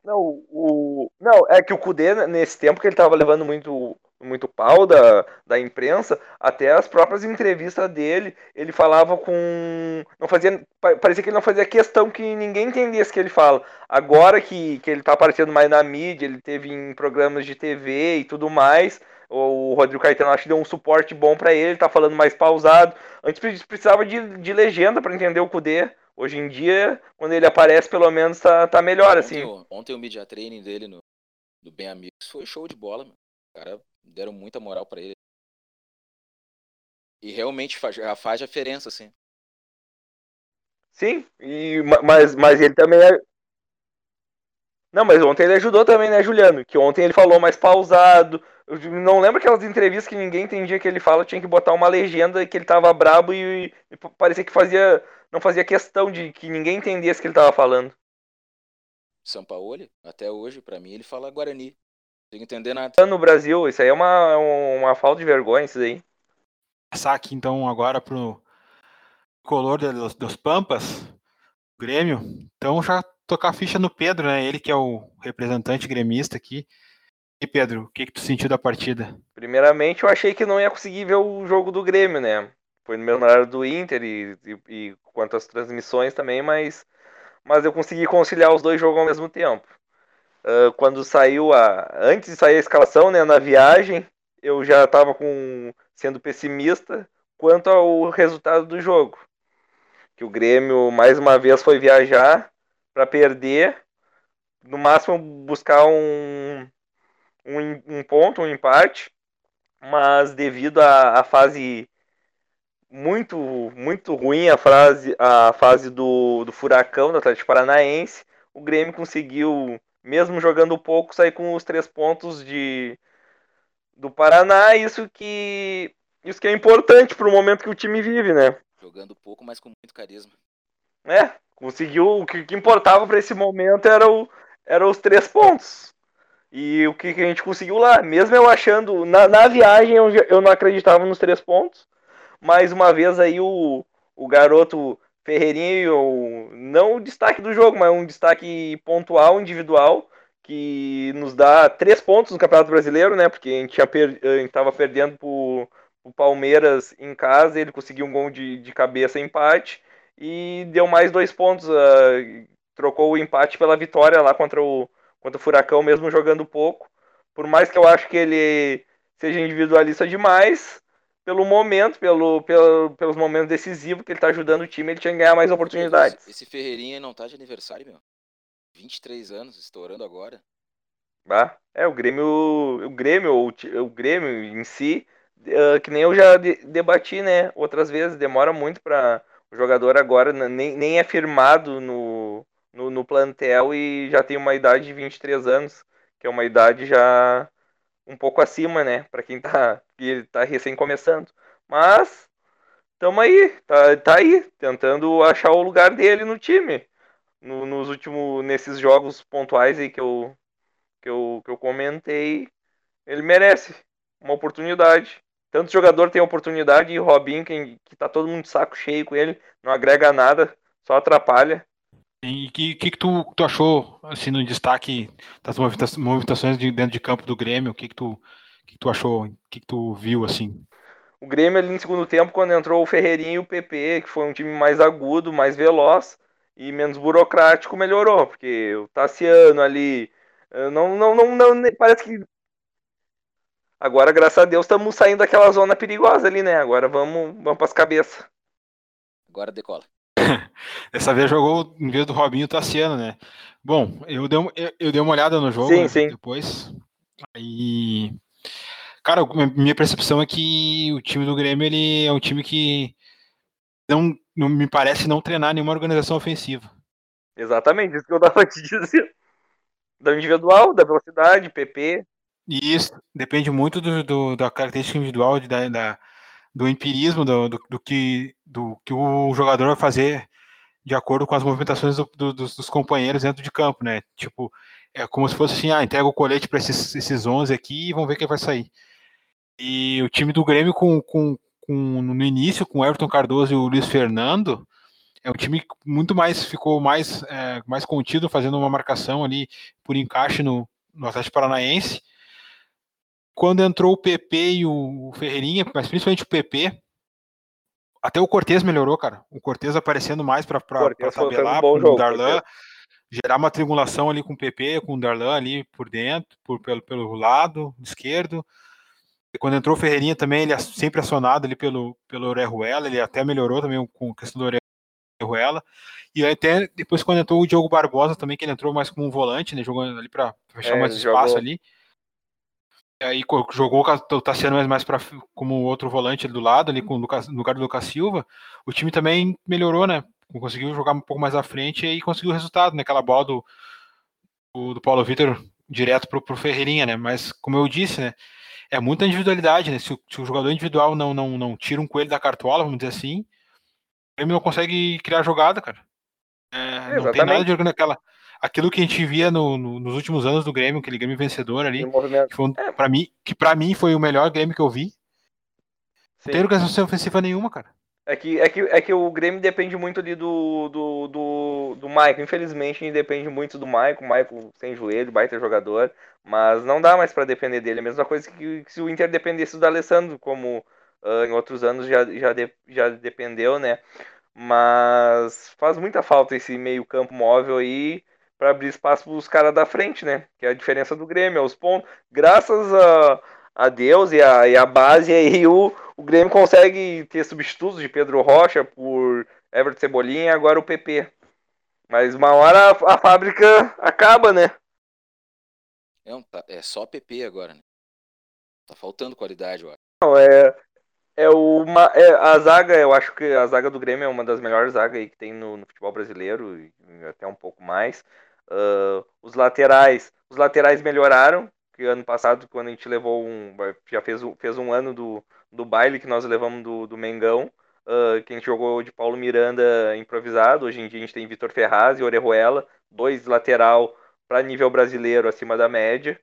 Não, o, não, é que o Kudê, nesse tempo que ele tava levando muito muito pau da, da imprensa, até as próprias entrevistas dele, ele falava com. não fazia Parecia que ele não fazia questão que ninguém entendesse o que ele fala. Agora que, que ele está aparecendo mais na mídia, ele teve em programas de TV e tudo mais. O Rodrigo Caetano acho que deu um suporte bom para ele, tá falando mais pausado. Antes precisava de, de legenda para entender o Kudê. Hoje em dia, quando ele aparece, pelo menos tá, tá melhor, ontem, assim. Ontem o media training dele no, do Bem Amigos foi show de bola. O cara deram muita moral para ele. E realmente faz, faz diferença, assim. Sim, e, mas, mas ele também é... Não, mas ontem ele ajudou também, né, Juliano? Que ontem ele falou mais pausado. Eu não lembro aquelas entrevistas que ninguém entendia que ele fala, tinha que botar uma legenda que ele tava brabo e, e parecia que fazia. não fazia questão de que ninguém entendesse o que ele tava falando. São Paulo, até hoje, para mim, ele fala Guarani. Não entender nada. No Brasil, isso aí é uma, uma falta de vergonha, isso aí. Passar aqui então agora pro color dos, dos Pampas, Grêmio. Então já tocar a ficha no Pedro, né? Ele que é o representante gremista aqui. E Pedro, o que, que tu sentiu da partida? Primeiramente, eu achei que não ia conseguir ver o jogo do Grêmio, né? Foi no mesmo horário do Inter e, e, e quanto às transmissões também, mas, mas eu consegui conciliar os dois jogos ao mesmo tempo. Uh, quando saiu a. Antes de sair a escalação, né, na viagem, eu já estava com sendo pessimista quanto ao resultado do jogo. Que o Grêmio mais uma vez foi viajar para perder, no máximo buscar um, um, um, ponto, um empate, mas devido à, à fase muito muito ruim a fase a fase do, do furacão do Atlético Paranaense, o Grêmio conseguiu mesmo jogando pouco, sair com os três pontos de do Paraná, isso que isso que é importante para o momento que o time vive, né? Jogando pouco, mas com muito carisma. É, conseguiu o que, que importava para esse momento era o era os três pontos. E o que, que a gente conseguiu lá, mesmo eu achando na, na viagem eu, eu não acreditava nos três pontos, mais uma vez aí o, o garoto Ferreirinho, não o destaque do jogo, mas um destaque pontual, individual, que nos dá três pontos no Campeonato Brasileiro, né? Porque a gente estava per, perdendo pro, o Palmeiras em casa, ele conseguiu um gol de, de cabeça empate e deu mais dois pontos. Uh, trocou o empate pela vitória lá contra o, contra o Furacão, mesmo jogando pouco. Por mais que eu acho que ele seja individualista demais, pelo momento, pelo, pelo, pelos momentos decisivos que ele tá ajudando o time, ele tinha que ganhar mais oportunidades. Esse, Ferreirinha não tá de aniversário, meu. 23 anos, estourando agora. Ah, é, o Grêmio, o Grêmio, o, o Grêmio em si, uh, que nem eu já de, debati, né, outras vezes, demora muito para o jogador agora nem, nem é firmado no, no, no plantel e já tem uma idade de 23 anos, que é uma idade já um pouco acima, né? Para quem tá, que tá recém começando. Mas estamos aí, tá, tá aí, tentando achar o lugar dele no time. No, nos últimos, nesses jogos pontuais aí que eu, que eu, que eu comentei, ele merece uma oportunidade. Tanto jogador tem oportunidade e Robinho, que, que tá todo mundo de saco cheio com ele, não agrega nada, só atrapalha. E o que, que, que tu, tu, achou, assim, no destaque das movimentações de, dentro de campo do Grêmio? O que, que, tu, que, tu achou? O que, que tu viu, assim? O Grêmio ali no segundo tempo, quando entrou o Ferreirinho e o PP, que foi um time mais agudo, mais veloz e menos burocrático, melhorou, porque o Tassiano ali, não, não, não, não parece que Agora, graças a Deus, estamos saindo daquela zona perigosa ali, né? Agora vamos, vamos para as cabeças. Agora decola. Dessa vez jogou em vez do Robinho Tassiano, né? Bom, eu dei, eu, eu dei uma olhada no jogo sim, né, sim. depois. Aí, cara, minha percepção é que o time do Grêmio ele é um time que não, não me parece não treinar nenhuma organização ofensiva. Exatamente, isso que eu tava te dizendo. Da individual, da velocidade, PP. E isso depende muito do, do da característica individual, da, da do empirismo do, do, do, que, do que o jogador vai fazer de acordo com as movimentações do, do, dos, dos, companheiros dentro de campo, né? Tipo, é como se fosse assim, ah, entrega o colete para esses, esses 11 aqui e vamos ver quem vai sair. E o time do Grêmio com, com, com no início, com o Everton Cardoso e o Luiz Fernando, é um time que muito mais ficou mais, é, mais contido, fazendo uma marcação ali por encaixe no, no Atlético Paranaense quando entrou o PP e o Ferreirinha, mas principalmente o PP, até o Cortez melhorou, cara. O Cortez aparecendo mais para tabelar um com o Darlan, gerar uma triangulação ali com o PP, com o Darlan ali por dentro, por, pelo, pelo lado esquerdo. E quando entrou o Ferreirinha também, ele é sempre acionado ali pelo, pelo Orejuela, ele até melhorou também com a questão do Orejuela. E até depois quando entrou o Diogo Barbosa também, que ele entrou mais como um volante, né, jogando ali para fechar é, mais espaço jogou. ali. Aí jogou o Tassiano mais, mais para como outro volante ali do lado, ali com o Lucas, no lugar do Lucas Silva. O time também melhorou, né? Conseguiu jogar um pouco mais à frente e conseguiu o resultado, né? Aquela bola do, do, do Paulo Vitor direto pro, pro Ferreirinha, né? Mas como eu disse, né? É muita individualidade, né? Se o, se o jogador individual não, não, não tira um coelho da cartola, vamos dizer assim, ele não consegue criar jogada, cara. É, não tem nada de aquela aquilo que a gente via no, no, nos últimos anos do Grêmio, aquele Grêmio vencedor ali, que, um, é. Pra mim, que para mim foi o melhor Grêmio que eu vi. Sim. Não tem organização ofensiva nenhuma, cara. É que, é, que, é que o Grêmio depende muito ali do, do, do, do Maicon. Infelizmente, depende muito do Maicon. O Maicon sem joelho, baita jogador. Mas não dá mais para depender dele. É a mesma coisa que, que, se o Inter dependesse do Alessandro, como uh, em outros anos já, já, de, já dependeu, né? Mas faz muita falta esse meio campo móvel aí para abrir espaço para os caras da frente, né? Que é a diferença do Grêmio, aos pontos. Graças a, a Deus e a, e a base aí, o, o Grêmio consegue ter substitutos de Pedro Rocha por Everton Cebolinha e agora o PP. Mas uma hora a, a fábrica acaba, né? É, tá, é só PP agora, né? Tá faltando qualidade, eu acho. Não, é, é uma é, a zaga, eu acho que a zaga do Grêmio é uma das melhores zagas aí que tem no, no futebol brasileiro, e até um pouco mais. Uh, os laterais, os laterais melhoraram, que ano passado, quando a gente levou um. Já fez, fez um ano do, do baile que nós levamos do, do Mengão, uh, que a gente jogou de Paulo Miranda improvisado. Hoje em dia a gente tem Vitor Ferraz e Orejuela, dois lateral para nível brasileiro acima da média.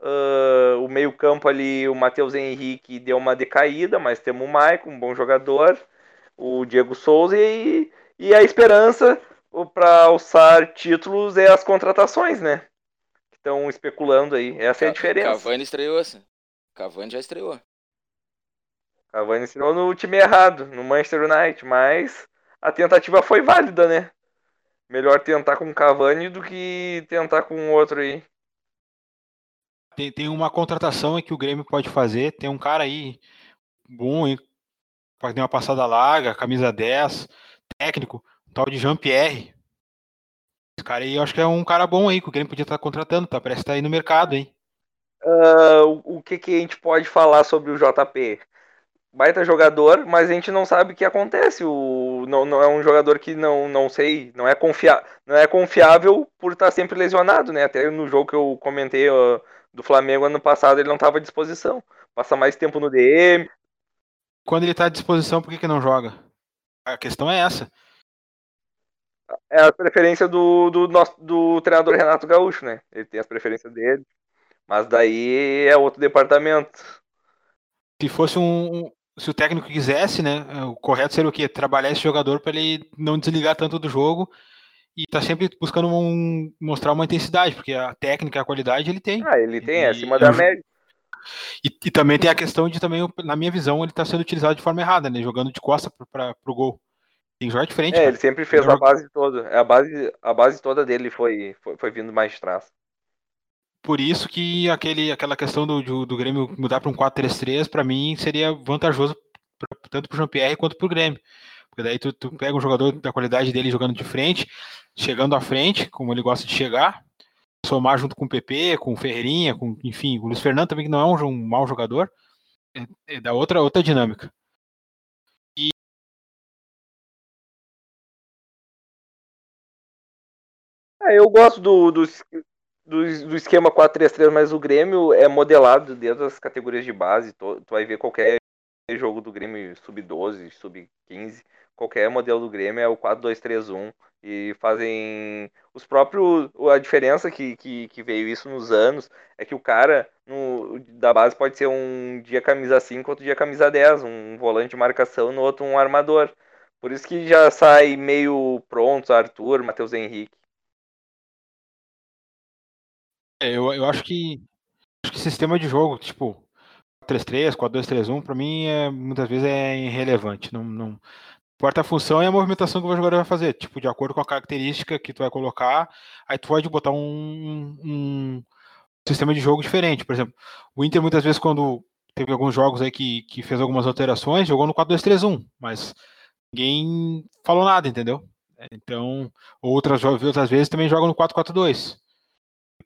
Uh, o meio-campo ali, o Matheus Henrique deu uma decaída, mas temos o Maicon, um bom jogador, o Diego Souza e, e a esperança para alçar títulos é as contratações, né? Estão especulando aí. Essa é a diferença. Cavani estreou assim. Cavani já estreou. Cavani estreou no time errado, no Manchester United, mas a tentativa foi válida, né? Melhor tentar com o Cavani do que tentar com outro aí. Tem, tem uma contratação que o Grêmio pode fazer. Tem um cara aí bom, hein? Pode uma passada larga, camisa 10, técnico tal de Jean-Pierre. Esse cara aí, eu acho que é um cara bom aí, que o Grêmio podia estar contratando, tá? Parece estar tá aí no mercado, hein? Uh, o que, que a gente pode falar sobre o JP? Baita jogador, mas a gente não sabe o que acontece. O, não, não é um jogador que não, não sei, não é, confia, não é confiável por estar sempre lesionado, né? Até no jogo que eu comentei uh, do Flamengo ano passado, ele não estava à disposição. Passa mais tempo no DM. Quando ele está à disposição, por que, que não joga? A questão é essa é a preferência do, do, nosso, do treinador Renato Gaúcho, né? Ele tem as preferências dele. Mas daí é outro departamento. Se fosse um. Se o técnico quisesse, né? O correto seria o quê? Trabalhar esse jogador para ele não desligar tanto do jogo e tá sempre buscando um, mostrar uma intensidade, porque a técnica, a qualidade ele tem. Ah, ele tem, é acima e, da média. E, e, também tem a questão de também, na minha visão, ele está sendo utilizado de forma errada, né? Jogando de costa para o gol. Tem que jogar diferente. É, cara. ele sempre fez a base toda. A base, a base toda dele foi, foi, foi vindo mais de trás. Por isso que aquele, aquela questão do, do, do Grêmio mudar para um 4-3-3, para mim, seria vantajoso pra, tanto para o Jean-Pierre quanto para o Grêmio. Porque daí tu, tu pega um jogador da qualidade dele jogando de frente, chegando à frente, como ele gosta de chegar, somar junto com o PP, com o Ferreirinha, com, enfim, o Luiz Fernando também, que não é um, um mau jogador, é, é da outra, outra dinâmica. É, eu gosto do, do, do, do esquema 4-3-3, mas o Grêmio é modelado dentro das categorias de base. Tu, tu vai ver qualquer jogo do Grêmio sub-12, sub-15, qualquer modelo do Grêmio é o 4-2-3-1 e fazem os próprios a diferença que, que, que, veio isso nos anos é que o cara no, da base pode ser um dia camisa 5, outro dia camisa 10, um volante de marcação, no outro um armador. Por isso que já sai meio pronto Arthur, Matheus Henrique. É, eu, eu acho que acho que sistema de jogo, tipo, 4-3-3, 4-2-3-1, para mim é, muitas vezes é irrelevante. Não, não importa a função e a movimentação que o jogador vai fazer, tipo, de acordo com a característica que tu vai colocar, aí tu pode botar um, um sistema de jogo diferente. Por exemplo, o Inter muitas vezes quando teve alguns jogos aí que, que fez algumas alterações, jogou no 4-2-3-1, mas ninguém falou nada, entendeu? Então, outras, outras vezes também joga no 4-4-2,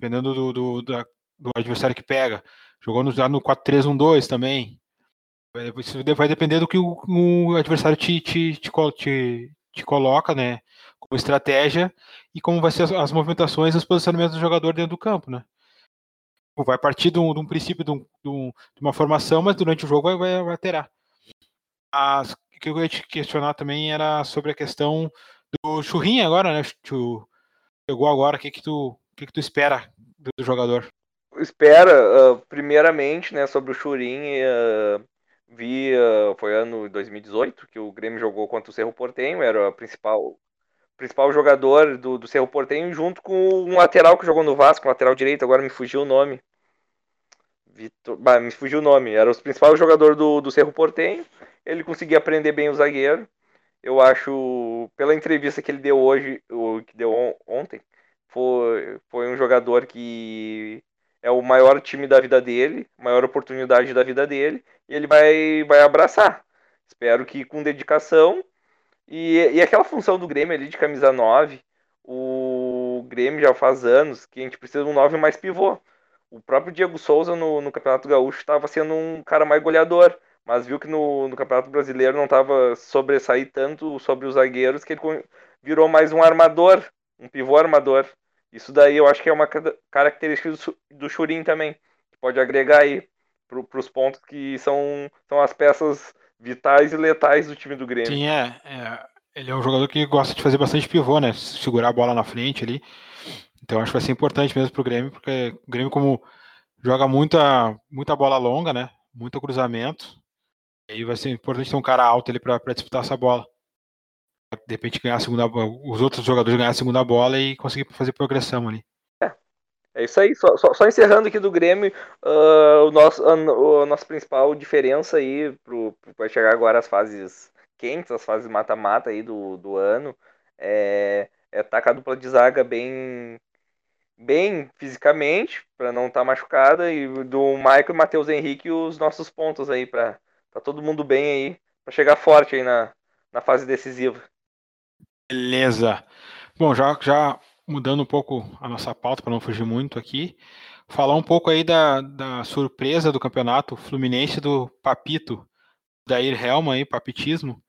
dependendo do, do, do, adversário que pega. Jogou no, já no 4-3-1-2 também. Isso vai depender do que o, o adversário te, te, te, te, te coloca, né? Como estratégia e como vai ser as, as movimentações e os posicionamentos do jogador dentro do campo, né? Vai partir de um, de um princípio, de, um, de, uma formação, mas durante o jogo vai, vai, vai alterar. As, o que eu ia te questionar também era sobre a questão do Churrinha agora, né? Chegou agora, o que que tu, o que que tu espera do, do jogador? Espera, uh, primeiramente, né, sobre o Churin, uh, vi, uh, foi ano 2018, que o Grêmio jogou contra o Cerro Portenho, era o principal, principal jogador do, do Cerro Portenho, junto com um lateral que jogou no Vasco, lateral direito, agora me fugiu o nome. Vitor, bah, me fugiu o nome, era o principal jogador do, do Cerro Portenho, ele conseguia aprender bem o zagueiro, eu acho, pela entrevista que ele deu hoje, que deu ontem, foi, foi um jogador que é o maior time da vida dele, maior oportunidade da vida dele, e ele vai, vai abraçar. Espero que com dedicação. E, e aquela função do Grêmio ali de camisa 9, o Grêmio já faz anos que a gente precisa de um 9 mais pivô. O próprio Diego Souza no, no Campeonato Gaúcho estava sendo um cara mais goleador mas viu que no, no Campeonato Brasileiro não estava sobressair tanto sobre os zagueiros que ele virou mais um armador, um pivô armador. Isso daí eu acho que é uma característica do, Churin também, que pode agregar aí para os pontos que são, são as peças vitais e letais do time do Grêmio. Sim, é, é, Ele é um jogador que gosta de fazer bastante pivô, né? Segurar a bola na frente ali. Então acho que vai ser importante mesmo para o Grêmio, porque o Grêmio, como joga muita, muita bola longa, né? Muito cruzamento, aí vai ser importante ter um cara alto ali para disputar essa bola. De repente ganhar a segunda os outros jogadores ganhar a segunda bola e conseguir fazer progressão ali. É, é isso aí. Só, só, só encerrando aqui do Grêmio, uh, o nosso, a, a, nossa principal diferença aí para chegar agora às fases quentes, as fases mata-mata aí do, do ano, é, é com a dupla de zaga bem bem fisicamente, para não estar tá machucada, e do Michael e Matheus Henrique os nossos pontos aí para Tá todo mundo bem aí para chegar forte aí na, na fase decisiva. Beleza. Bom, já, já mudando um pouco a nossa pauta para não fugir muito aqui, falar um pouco aí da, da surpresa do campeonato Fluminense do Papito, Dair Helma aí, papitismo.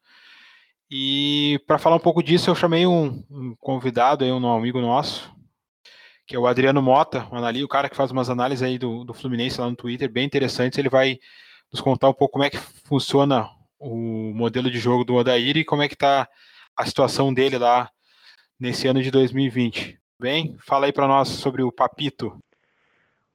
E para falar um pouco disso, eu chamei um, um, convidado aí, um amigo nosso, que é o Adriano Mota, um analista, o cara que faz umas análises aí do, do Fluminense lá no Twitter, bem interessantes. Ele vai nos contar um pouco como é que funciona o modelo de jogo do Odair e como é que está a situação dele lá nesse ano de 2020. Bem, fala aí para nós sobre o Papito.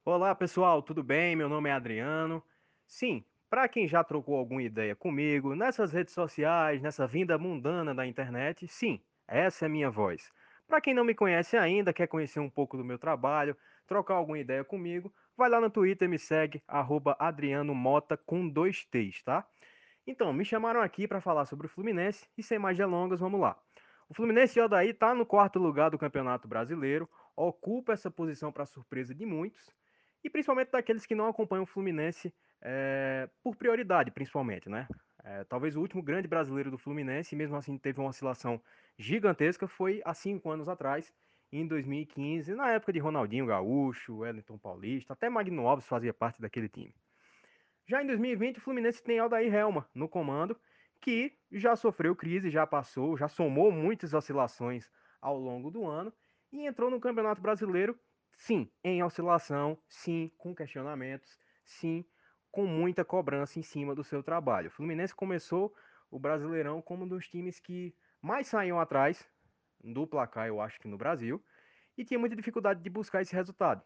Olá pessoal, tudo bem? Meu nome é Adriano. Sim, para quem já trocou alguma ideia comigo nessas redes sociais, nessa vinda mundana da internet, sim, essa é a minha voz. Para quem não me conhece ainda, quer conhecer um pouco do meu trabalho, trocar alguma ideia comigo, vai lá no Twitter e me segue, arroba Adriano Mota com dois T's, tá? Então, me chamaram aqui para falar sobre o Fluminense e sem mais delongas, vamos lá. O Fluminense Odaí está no quarto lugar do Campeonato Brasileiro, ocupa essa posição para surpresa de muitos e principalmente daqueles que não acompanham o Fluminense é, por prioridade, principalmente, né? É, talvez o último grande brasileiro do Fluminense, mesmo assim teve uma oscilação gigantesca, foi há cinco anos atrás, em 2015, na época de Ronaldinho Gaúcho, Wellington Paulista, até Magno Alves fazia parte daquele time. Já em 2020, o Fluminense tem Aldair Helma no comando, que já sofreu crise, já passou, já somou muitas oscilações ao longo do ano e entrou no Campeonato Brasileiro, sim, em oscilação, sim, com questionamentos, sim, com muita cobrança em cima do seu trabalho. O Fluminense começou o Brasileirão como um dos times que mais saíam atrás do placar, eu acho que no Brasil, e tinha muita dificuldade de buscar esse resultado.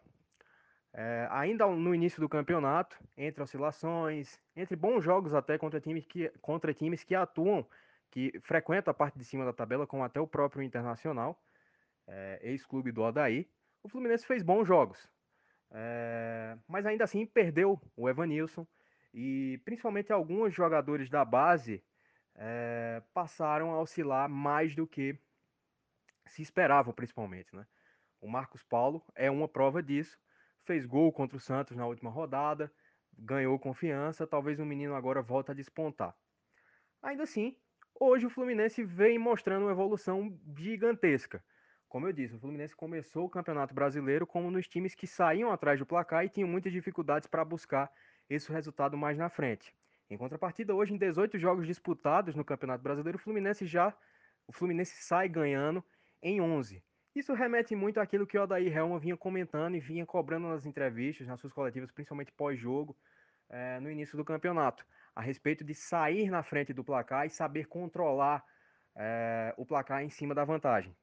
É, ainda no início do campeonato, entre oscilações, entre bons jogos até contra times que, contra times que atuam, que frequentam a parte de cima da tabela, como até o próprio Internacional, é, ex-clube do Odaí, o Fluminense fez bons jogos. É, mas ainda assim perdeu o Evanilson e principalmente alguns jogadores da base passaram a oscilar mais do que se esperava, principalmente. Né? O Marcos Paulo é uma prova disso, fez gol contra o Santos na última rodada, ganhou confiança, talvez o menino agora volte a despontar. Ainda assim, hoje o Fluminense vem mostrando uma evolução gigantesca. Como eu disse, o Fluminense começou o Campeonato Brasileiro como nos times que saíam atrás do placar e tinham muitas dificuldades para buscar esse resultado mais na frente. Em contrapartida, hoje em 18 jogos disputados no Campeonato Brasileiro, o Fluminense já o Fluminense sai ganhando em 11. Isso remete muito àquilo que o Odair Helma vinha comentando e vinha cobrando nas entrevistas, nas suas coletivas, principalmente pós-jogo, é, no início do campeonato, a respeito de sair na frente do placar e saber controlar é, o placar em cima da vantagem.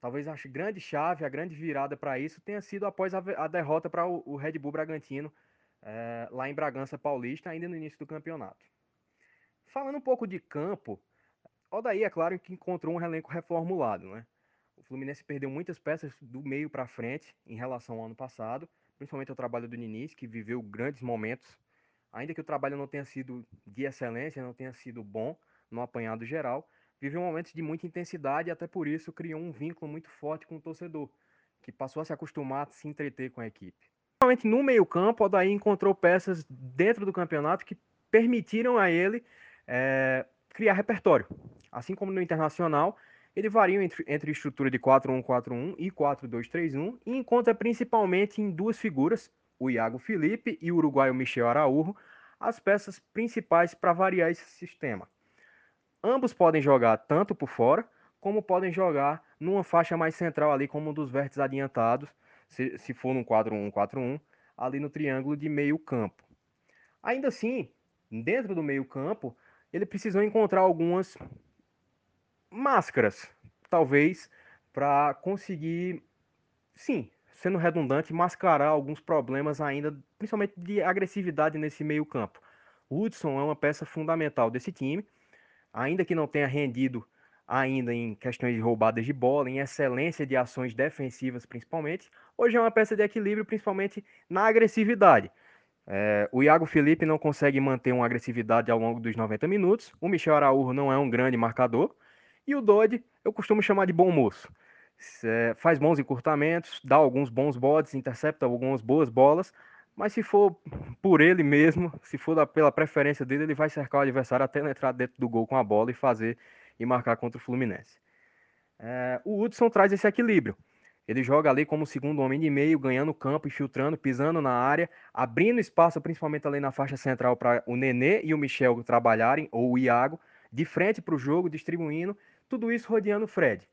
Talvez a grande chave, a grande virada para isso tenha sido após a, a derrota para o, o, Red Bull Bragantino é, lá em Bragança Paulista, ainda no início do campeonato. Falando um pouco de campo, Odaí é claro que encontrou um elenco reformulado, né? O Fluminense perdeu muitas peças do meio para frente em relação ao ano passado, principalmente ao trabalho do Diniz, que viveu grandes momentos. Ainda que o trabalho não tenha sido de excelência, não tenha sido bom no apanhado geral, viveu momentos de muita intensidade e até por isso criou um vínculo muito forte com o torcedor, que passou a se acostumar a se entreter com a equipe. Principalmente no meio-campo, o Odaí encontrou peças dentro do campeonato que permitiram a ele é, criar repertório. Assim como no Internacional, ele varia entre, entre estrutura de 4-1-4-1 e 4-2-3-1 e encontra principalmente em duas figuras, o Iago Felipe e o uruguaio Michel Araújo, as peças principais para variar esse sistema. Ambos podem jogar tanto por fora, como podem jogar numa faixa mais central ali, como um dos vértices adiantados, se, se for num 4-1-4-1, ali no triângulo de meio campo. Ainda assim, dentro do meio campo, ele precisou encontrar algumas máscaras, talvez, para conseguir, sim, sendo redundante, mascarar alguns problemas ainda, principalmente de agressividade nesse meio campo. O Hudson é uma peça fundamental desse time, ainda que não tenha rendido ainda em questões de roubadas de bola, em excelência de ações defensivas principalmente, hoje é uma peça de equilíbrio principalmente na agressividade. É, o Iago Felipe não consegue manter uma agressividade ao longo dos 90 minutos, o Michel Araújo não é um grande marcador, e o Dodge, eu costumo chamar de bom moço. É, faz bons encurtamentos, dá alguns bons bodes, intercepta algumas boas bolas, mas se for por ele mesmo, se for da, pela preferência dele, ele vai cercar o adversário até entrar dentro do gol com a bola e fazer e marcar contra o Fluminense. É, o Hudson traz esse equilíbrio. Ele joga ali como segundo homem de meio, ganhando campo, infiltrando, pisando na área, abrindo espaço, principalmente ali na faixa central, para o Nenê e o Michel trabalharem, ou o Iago, de frente para o jogo, distribuindo tudo isso rodeando o Fred.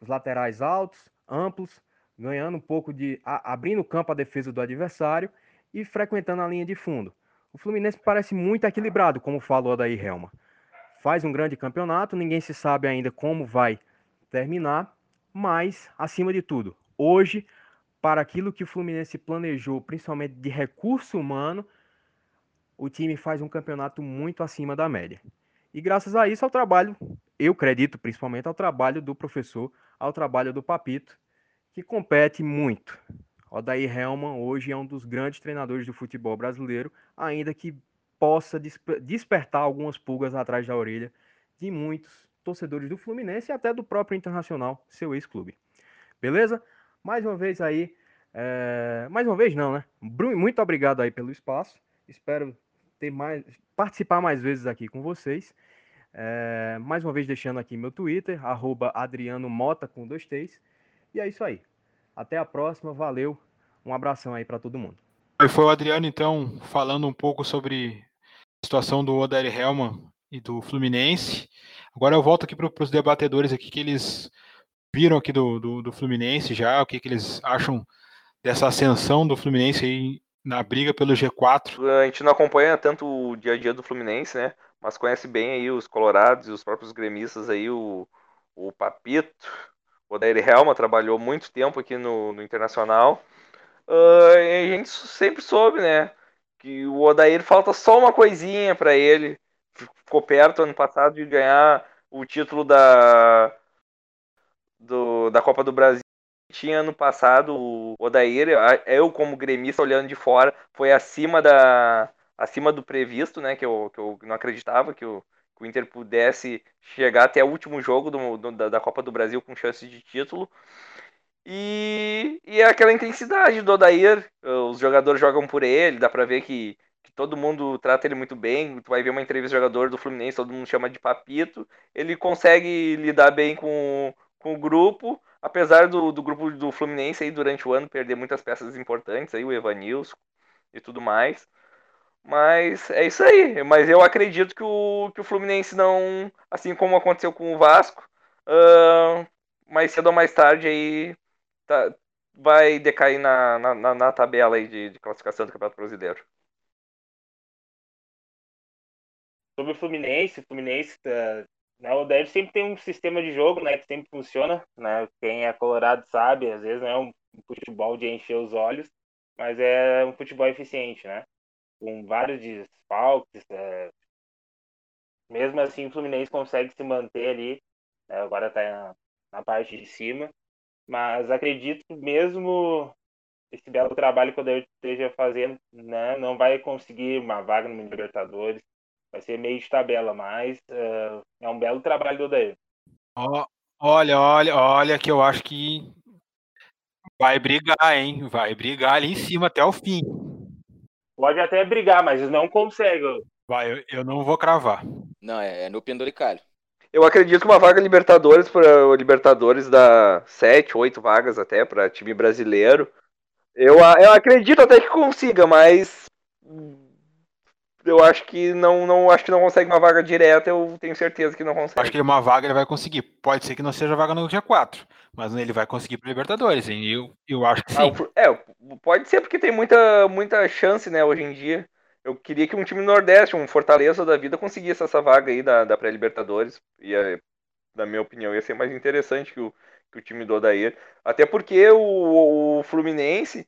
Os laterais altos, amplos, ganhando um pouco de. A, abrindo o campo à defesa do adversário e frequentando a linha de fundo. O Fluminense parece muito equilibrado, como falou daí Helma. Faz um grande campeonato, ninguém se sabe ainda como vai terminar, mas, acima de tudo, hoje, para aquilo que o Fluminense planejou, principalmente de recurso humano, o time faz um campeonato muito acima da média. E graças a isso, ao trabalho eu acredito principalmente ao trabalho do professor, ao trabalho do Papito, que compete muito. Odair Helman hoje é um dos grandes treinadores do futebol brasileiro, ainda que possa despertar algumas pulgas atrás da orelha de muitos torcedores do Fluminense e até do próprio Internacional, seu ex-clube. Beleza? Mais uma vez aí, é... mais uma vez não, né? Muito obrigado aí pelo espaço. Espero ter mais, participar mais vezes aqui com vocês. É, mais uma vez deixando aqui meu Twitter, arroba Adriano Mota com dois T's. E é isso aí. Até a próxima, valeu. Um abração aí para todo mundo. Foi o Adriano, então, falando um pouco sobre a situação do Odair Helman e do Fluminense. Agora eu volto aqui para os debatedores aqui que eles viram aqui do, do, do, Fluminense já, o que, que eles acham dessa ascensão do Fluminense aí na briga pelo G4. A gente não acompanha tanto o dia a dia do Fluminense, né? Mas conhece bem aí os colorados e os próprios gremistas aí, o, o Papito, o Odair Helma trabalhou muito tempo aqui no, no Internacional. Uh, a gente sempre soube, né, que o Odair falta só uma coisinha para ele. Ficou perto ano passado de ganhar o título da, do, da Copa do Brasil. Tinha ano passado o Odair, eu como gremista olhando de fora, foi acima da, acima do previsto, né? Que eu, que eu não acreditava que o, que o Inter pudesse chegar até o último jogo do, do, da, da Copa do Brasil com chance de título. E, e é aquela intensidade do Odair, os jogadores jogam por ele, dá pra ver que, que todo mundo trata ele muito bem. Tu vai ver uma entrevista do jogador do Fluminense, todo mundo chama de papito. Ele consegue lidar bem com, com o grupo, apesar do, do grupo do Fluminense aí durante o ano perder muitas peças importantes, aí o Evanilson e tudo mais. Mas é isso aí. Mas eu acredito que o, que o Fluminense não, assim como aconteceu com o Vasco, uh, mais cedo ou mais tarde aí tá, vai decair na, na, na tabela aí de, de, classificação do Campeonato Brasileiro. Sobre o Fluminense, o Fluminense, uh, né, o Odair sempre tem um sistema de jogo, né, que sempre funciona, né, quem é colorado sabe, às vezes não é um futebol de encher os olhos, mas é um futebol eficiente, né, com vários desfalques, é, mesmo assim o Fluminense consegue se manter ali, né, agora está na parte de cima, mas acredito que mesmo esse belo trabalho que o Odair esteja fazendo, né, não vai conseguir uma vaga no Libertadores, vai ser meio de tabela, mas uh, é um belo trabalho do Odair. Olha, olha, olha que eu acho que vai brigar, hein? Vai brigar ali em cima até o fim. Pode até brigar, mas não consegue. Vai, eu, eu não vou cravar. Não, é, é no penduricalho. Eu acredito que uma vaga Libertadores para o Libertadores dá sete, oito vagas até para time brasileiro. Eu, eu acredito até que consiga, mas eu acho que não, não acho que não consegue uma vaga direta, eu tenho certeza que não consegue. Acho que uma vaga ele vai conseguir. Pode ser que não seja vaga no dia 4, mas ele vai conseguir para Libertadores, hein? Eu, eu acho que sim. Ah, é, pode ser porque tem muita, muita chance, né, hoje em dia. Eu queria que um time Nordeste, um Fortaleza da vida, conseguisse essa vaga aí da, da pré-Libertadores. E, na minha opinião, ia ser mais interessante que o, que o time do Odair. Até porque o, o Fluminense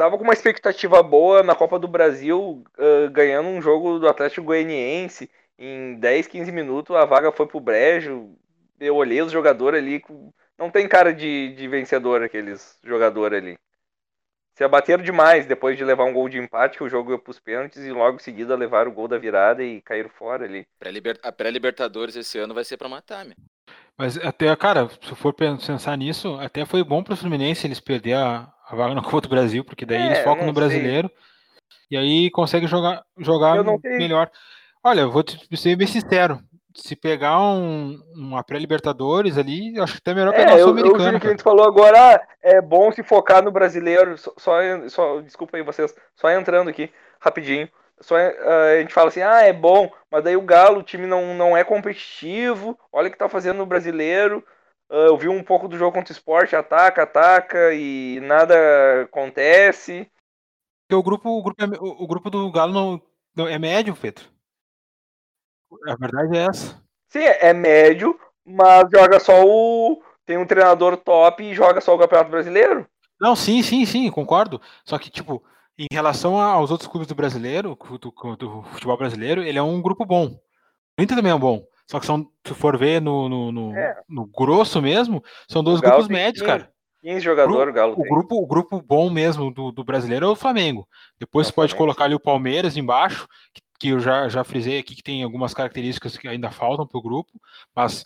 estava com uma expectativa boa na Copa do Brasil, uh, ganhando um jogo do Atlético Goianiense. Em 10, 15 minutos, a vaga foi pro Brejo. Eu olhei os jogadores ali. Não tem cara de, de vencedor aqueles jogadores ali se abateram demais depois de levar um gol de empate, que o jogo ia para os pênaltis, e logo em seguida levaram o gol da virada e caíram fora ali. A pré-Libertadores esse ano vai ser para matar, meu. Mas até, cara, se for pensar nisso, até foi bom para o Fluminense eles perder a, a vaga no Copa do Brasil, porque daí é, eles focam no brasileiro sei. e aí conseguem jogar, jogar melhor. Olha, eu vou te ser bem sincero se pegar um, uma pré-Libertadores ali, acho que até melhor pegar é, o Sul-Americano. O que a gente falou agora é bom se focar no brasileiro. Só, só, só desculpa aí vocês, só entrando aqui rapidinho. Só, uh, a gente fala assim, ah, é bom, mas daí o Galo, o time não, não é competitivo. Olha o que tá fazendo no brasileiro. Uh, eu vi um pouco do jogo contra o esporte, ataca, ataca e nada acontece. O grupo, o grupo, é, o grupo do Galo não, não é médio, Pedro. A verdade é essa. Sim, é médio, mas joga só o. Tem um treinador top e joga só o Campeonato Brasileiro. Não, sim, sim, sim, concordo. Só que, tipo, em relação aos outros clubes do brasileiro, do, do futebol brasileiro, ele é um grupo bom. O Inter também é bom. Só que são, se for ver no, no, no, é. no grosso mesmo, são dois grupos médios, 15, cara. 15 jogadores, o Galo. O grupo, o grupo bom mesmo do, do brasileiro é o Flamengo. Depois é você pode colocar ali o Palmeiras embaixo, que que eu já, já frisei aqui que tem algumas características que ainda faltam para o grupo, mas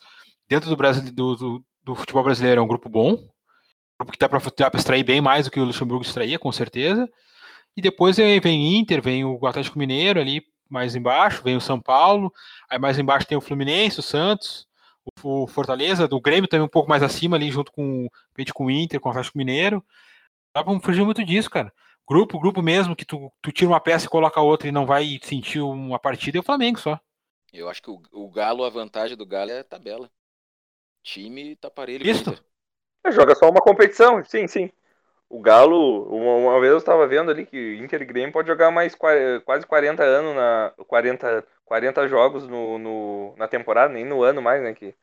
dentro do, Brasil, do, do, do, futebol brasileiro é um grupo bom, um grupo que dá para extrair bem mais do que o Luxemburgo extraía, com certeza. E depois vem Inter, vem o Atlético Mineiro ali mais embaixo, vem o São Paulo, aí mais embaixo tem o Fluminense, o Santos, o Fortaleza, do Grêmio também um pouco mais acima ali, junto com, com o Inter, com o Atlético Mineiro. Dá para fugir muito disso, cara grupo, grupo mesmo, que tu, tu tira uma peça e coloca outra e não vai sentir uma partida, é o Flamengo só. Eu acho que o, o Galo, a vantagem do Galo é a tabela. Time tá parelho. Isso. É, joga só uma competição, sim, sim. O Galo, uma, uma vez eu estava vendo ali que Inter e Grêmio pode jogar mais quase 40 anos na 40, 40 jogos no, no, na temporada, nem no ano mais, né, que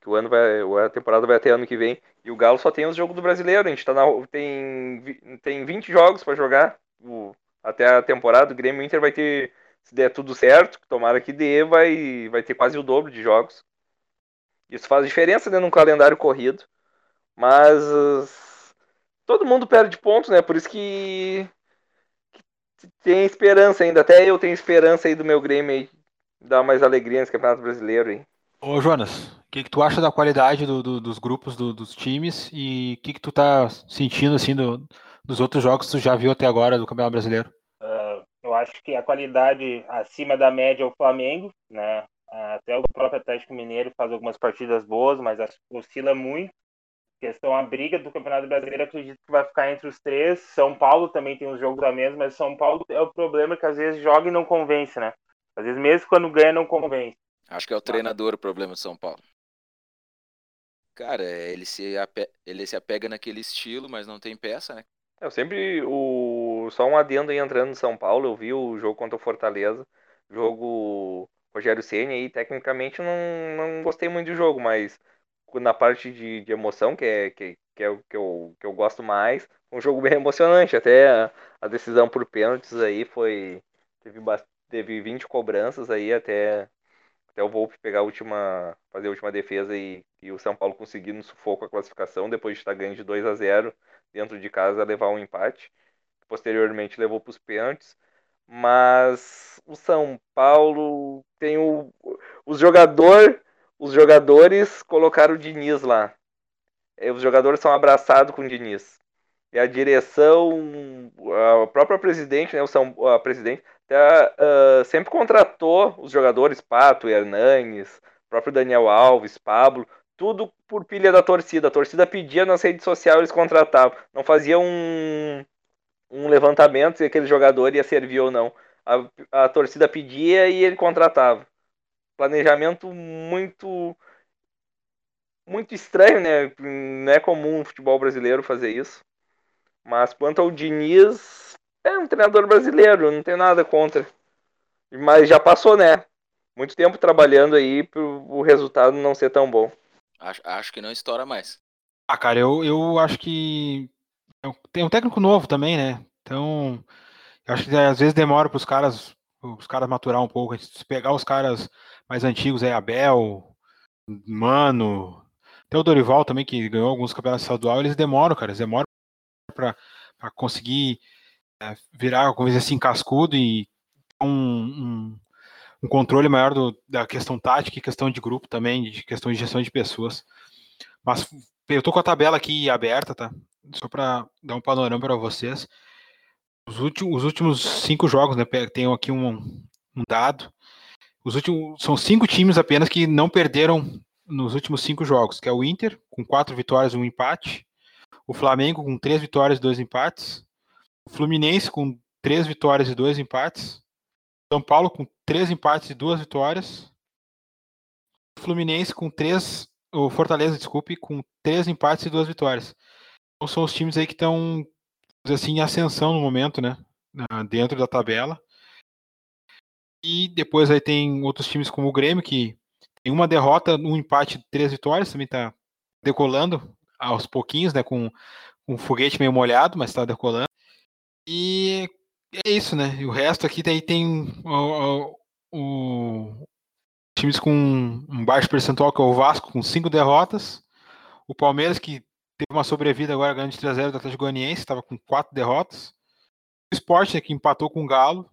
que o ano vai, a temporada vai até ano que vem. E o Galo só tem os jogos do brasileiro. A gente tá na, tem, tem 20 jogos para jogar o, até a temporada. O Grêmio Inter vai ter, se der tudo certo, tomara que dê, vai, vai ter quase o dobro de jogos. Isso faz diferença né, num calendário corrido. Mas todo mundo perde pontos, né? Por isso que, tem esperança ainda. Até eu tenho esperança aí do meu Grêmio aí. Dar mais alegria nesse Campeonato Brasileiro aí. Ô, Jonas, o que, que tu acha da qualidade do, do, dos grupos do, dos times e o que, que tu tá sentindo assim do, dos outros jogos que tu já viu até agora do Campeonato Brasileiro? Uh, eu acho que a qualidade acima da média é o Flamengo, né? Até o próprio Atlético Mineiro faz algumas partidas boas, mas oscila muito. Questão a briga do Campeonato Brasileiro, acredito que vai ficar entre os três. São Paulo também tem uns jogos a menos, mas São Paulo é o problema que às vezes joga e não convence, né? Às vezes mesmo quando ganha não convence. Acho que é o treinador o problema do São Paulo. Cara, ele se, ape... ele se apega naquele estilo, mas não tem peça, né? Eu sempre, o... só um adendo aí entrando no São Paulo, eu vi o jogo contra o Fortaleza, jogo Rogério Ceni aí, tecnicamente não, não gostei muito do jogo, mas na parte de, de emoção, que é, que, que é o que eu, que eu gosto mais, um jogo bem emocionante, até a, a decisão por pênaltis aí foi, teve, teve 20 cobranças aí até até o Volpe pegar a última, fazer a última defesa e, e o São Paulo conseguir no sufoco a classificação, depois de estar ganho de 2 a 0 dentro de casa, levar um empate. Posteriormente levou para os pênaltis. Mas o São Paulo tem o. Os jogador, os jogadores colocaram o Diniz lá. Os jogadores são abraçados com o Diniz. E a direção, a própria presidente, né, o São, a presidente, uh, sempre contratou os jogadores, Pato, Hernanes, próprio Daniel Alves, Pablo, tudo por pilha da torcida. A torcida pedia nas redes sociais, eles contratavam. Não fazia um, um levantamento se aquele jogador ia servir ou não. A, a torcida pedia e ele contratava. Planejamento muito muito estranho, né? Não é comum no futebol brasileiro fazer isso. Mas quanto ao Diniz, é um treinador brasileiro, não tem nada contra. Mas já passou, né? Muito tempo trabalhando aí para o resultado não ser tão bom. Acho, acho que não estoura mais. Ah, cara, eu, eu acho que tem um técnico novo também, né? Então, eu acho que às vezes demora para os caras, os caras maturar um pouco. Se pegar os caras mais antigos, é Abel, Mano, até o Dorival também que ganhou alguns campeonatos estaduais, eles demoram, cara, eles demoram para conseguir é, virar, como dizer assim, cascudo e um, um, um controle maior do, da questão tática e questão de grupo também, de questão de gestão de pessoas. Mas eu tô com a tabela aqui aberta, tá? Só para dar um panorama para vocês. Os últimos, os últimos cinco jogos, né? Tenho aqui um, um dado. Os últimos são cinco times apenas que não perderam nos últimos cinco jogos, que é o Inter com quatro vitórias e um empate, o Flamengo com três vitórias e dois empates, o Fluminense com três vitórias e dois empates, São Paulo com três empates e duas vitórias, o Fluminense com três, o Fortaleza, desculpe, com três empates e duas vitórias. Então são os times aí que estão assim em ascensão no momento, né, dentro da tabela. E depois aí tem outros times como o Grêmio que tem uma derrota, um empate, três vitórias, também está decolando aos pouquinhos, né? Com, um foguete meio molhado, mas está decolando. E é isso, né? E o resto aqui tem, tem o, o, times com um baixo percentual, que é o Vasco, com cinco derrotas. O Palmeiras, que teve uma sobrevida agora ganhando de 3x0 do Atlético Goianiense, estava com quatro derrotas. O Sport, né, que empatou com o Galo,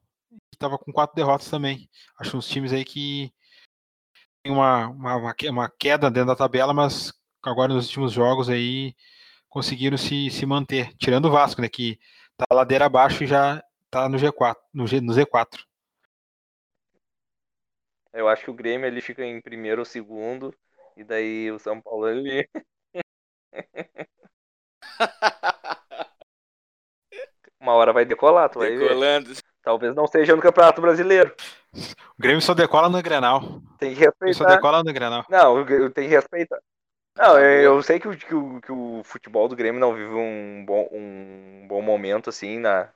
estava com quatro derrotas também. Acho uns times aí que tem uma, uma, uma queda dentro da tabela, mas agora nos últimos jogos aí conseguiram se, se manter, tirando o Vasco, né, que tá ladeira abaixo e já tá no G4, no, G, no Z4. Eu acho que o Grêmio ele fica em primeiro ou segundo, e daí o São Paulo ele. Uma hora vai decolar, tu vai Decolando. ver. Talvez não seja no Campeonato Brasileiro. O Grêmio só decola no Grenal. Tem que respeitar. Só decola no Grenal. Não, tem que respeitar. Não, eu sei que o, que o, que o futebol do Grêmio não vive um bom, um bom momento assim na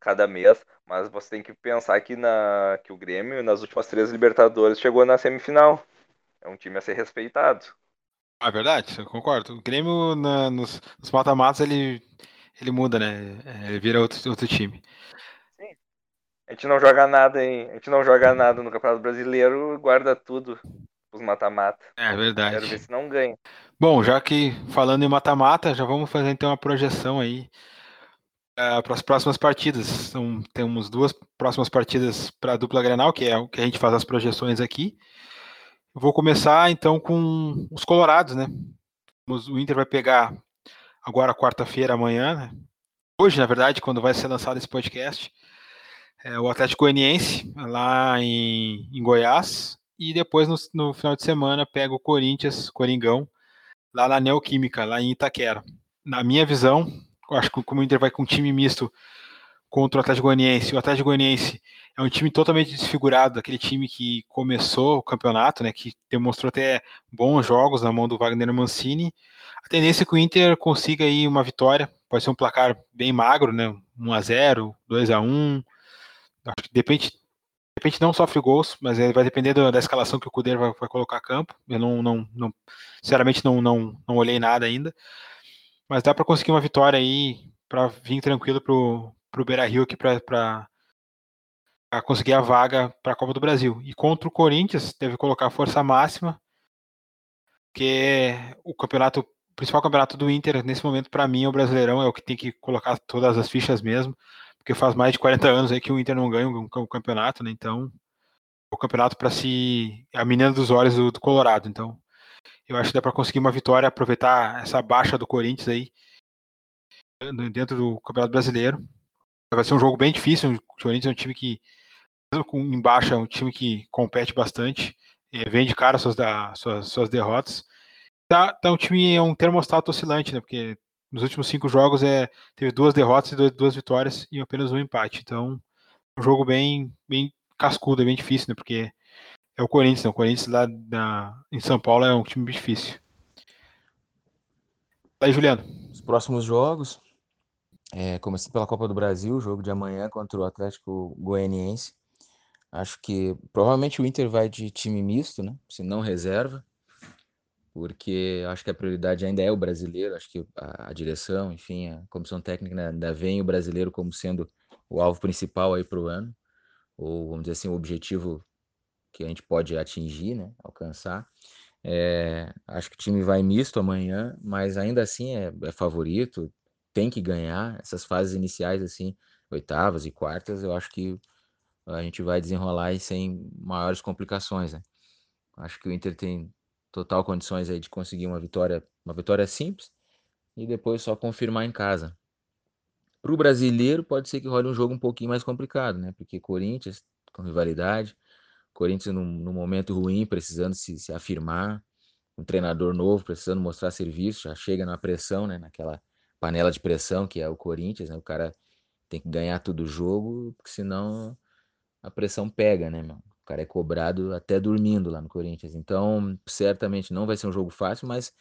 cada mês, mas você tem que pensar que, na, que o Grêmio, nas últimas três Libertadores, chegou na semifinal. É um time a ser respeitado. Ah, é verdade, eu concordo. O Grêmio na, nos, nos mata-matas ele, ele muda, né? É, ele vira outro, outro time. A gente não joga nada em, a gente não joga nada no Campeonato Brasileiro, guarda tudo os mata-mata. É verdade. Quero ver se não ganha. Bom, já que falando em mata-mata, já vamos fazer então uma projeção aí uh, para as próximas partidas. Então, temos duas próximas partidas para a dupla Grenal, que é o que a gente faz as projeções aqui. vou começar então com os colorados, né? O Inter vai pegar agora quarta-feira, amanhã, né? hoje, na verdade, quando vai ser lançado esse podcast, é o Atlético Goianiense, lá em, em Goiás, e depois no, no, final de semana pega o Corinthians, Coringão, lá na Neoquímica, lá em Itaquera. Na minha visão, acho que como o Inter vai com um time misto contra o Atlético Goianiense, o Atlético Goianiense é um time totalmente desfigurado, aquele time que começou o campeonato, né, que demonstrou até bons jogos na mão do Wagner Mancini. A tendência é que o Inter consiga aí uma vitória, pode ser um placar bem magro, né, 1 a 0, 2 a 1. Acho que depende de repente não sofre gols, mas vai depender da, da escalação que o Cudeiro vai, vai, colocar a campo. Eu não, não, não sinceramente não, não, não olhei nada ainda, mas dá para conseguir uma vitória aí para vir tranquilo pro, pro Beira Rio aqui para conseguir a vaga para a Copa do Brasil. E contra o Corinthians deve colocar força máxima, que o campeonato o principal campeonato do Inter nesse momento para mim é o Brasileirão, é o que tem que colocar todas as fichas mesmo porque faz mais de 40 anos aí que o Inter não ganha o um, campeonato, né? Então, o campeonato para si é a menina dos olhos do, do, Colorado. Então, eu acho que dá para conseguir uma vitória, aproveitar essa baixa do Corinthians aí dentro do Campeonato Brasileiro. Vai ser um jogo bem difícil. O Corinthians é um time que, com em baixa, é um time que compete bastante, vem de cara suas, da, suas, suas derrotas. Tá, tá um time, é um termostato oscilante, né? Porque nos últimos cinco jogos é, teve duas derrotas e duas, vitórias e apenas um empate. Então, um jogo bem, bem cascudo, bem difícil, né? Porque é o Corinthians, né? O Corinthians lá da, em São Paulo é um time bem difícil. Aí, Juliano. Os próximos jogos, é, começando pela Copa do Brasil, jogo de amanhã contra o Atlético Goianiense. Acho que provavelmente o Inter vai de time misto, né? Se não reserva porque acho que a prioridade ainda é o brasileiro, acho que a, a direção, enfim, a comissão técnica ainda vem o brasileiro como sendo o alvo principal aí para o ano, ou vamos dizer assim, o objetivo que a gente pode atingir, né, alcançar. É, acho que o time vai misto amanhã, mas ainda assim é, é, favorito, tem que ganhar. Essas fases iniciais, assim, oitavas e quartas, eu acho que a gente vai desenrolar sem maiores complicações, né? Acho que o Inter tem total condições aí de conseguir uma vitória, uma vitória simples e depois só confirmar em casa. Para o brasileiro pode ser que role um jogo um pouquinho mais complicado, né? Porque Corinthians com rivalidade, Corinthians num, num momento ruim, precisando se, se, afirmar, um treinador novo precisando mostrar serviço, já chega na pressão, né? Naquela panela de pressão que é o Corinthians, né? O cara tem que ganhar todo o jogo, porque senão a pressão pega, né, meu? Cara é cobrado até dormindo lá no Corinthians. Então, certamente não vai ser um jogo fácil, mas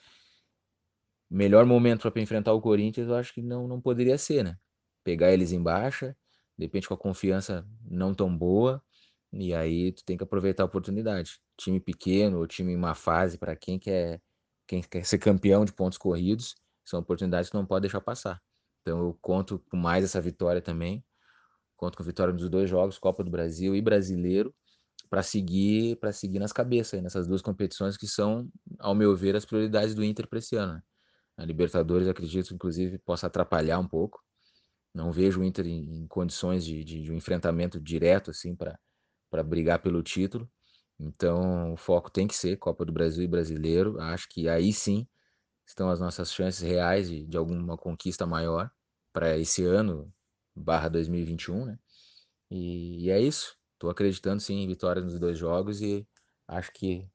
melhor momento para enfrentar o Corinthians, eu acho que não, não poderia ser, né? Pegar eles em baixa, de repente com a confiança não tão boa, e aí tu tem que aproveitar a oportunidade. Time pequeno, ou time em má fase, para quem quer, quem quer ser campeão de pontos corridos, são oportunidades que não pode deixar passar. Então eu conto com mais essa vitória também. Conto com vitória dos dois jogos, Copa do Brasil e Brasileiro, para seguir para seguir nas cabeças nessas duas competições que são, ao meu ver, as prioridades do Inter para esse ano. Né? A Libertadores, acredito, inclusive, possa atrapalhar um pouco. Não vejo o Inter em, em condições de, de, de, um enfrentamento direto assim para brigar pelo título. Então, o foco tem que ser Copa do Brasil e Brasileiro. Acho que aí sim estão as nossas chances reais de, de alguma conquista maior para esse ano, barra 2021, né? E, e é isso. Estou acreditando sim em vitórias nos dois jogos e acho que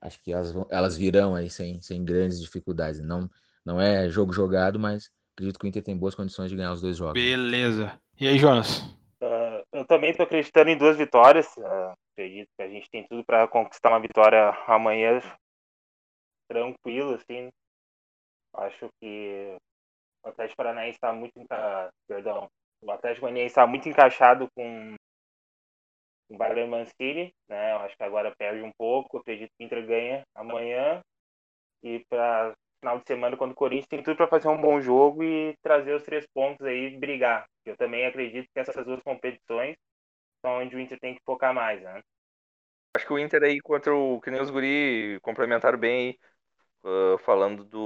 acho que elas, elas virão aí sem, sem grandes dificuldades. Não, não é jogo jogado, mas acredito que o Inter tem boas condições de ganhar os dois jogos. Beleza. E aí, Jonas? Uh, eu também estou acreditando em duas vitórias. Uh, acredito que a gente tem tudo para conquistar uma vitória amanhã tranquilo, assim. Acho que o Atlético Paranaense está muito, enca... perdão, o Atlético Paranaense está muito encaixado com o Wagner Mancini, né? Eu acho que agora perde um pouco. acredito que o Inter ganha amanhã. E para final de semana, quando o Corinthians tem tudo para fazer um bom jogo e trazer os três pontos aí brigar. Eu também acredito que essas duas competições são onde o Inter tem que focar mais, né? Acho que o Inter aí contra o que nem os guri complementaram bem Uh, falando do,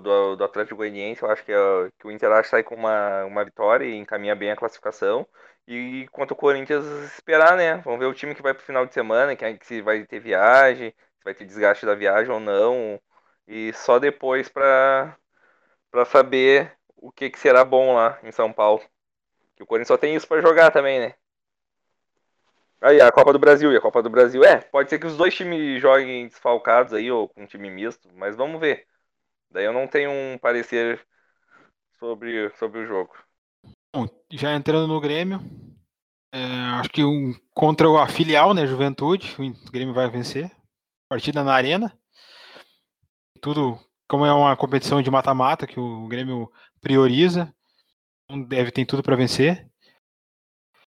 do, do, Atlético Goianiense, eu acho que, que o Inter sai com uma, uma vitória e encaminha bem a classificação. E quanto ao Corinthians, esperar, né? Vamos ver o time que vai pro final de semana, que, se vai ter viagem, se vai ter desgaste da viagem ou não. E só depois para saber o que, que será bom lá em São Paulo. Que o Corinthians só tem isso para jogar também, né? Aí, a Copa do Brasil. E a Copa do Brasil, é, pode ser que os dois times joguem desfalcados aí, ou com um time misto, mas vamos ver. Daí eu não tenho um parecer sobre, sobre o jogo. Bom, já entrando no Grêmio, é, acho que um, contra a filial, né, Juventude, o Grêmio vai vencer. Partida na Arena. Tudo, como é uma competição de mata-mata que o Grêmio prioriza, deve ter tudo para vencer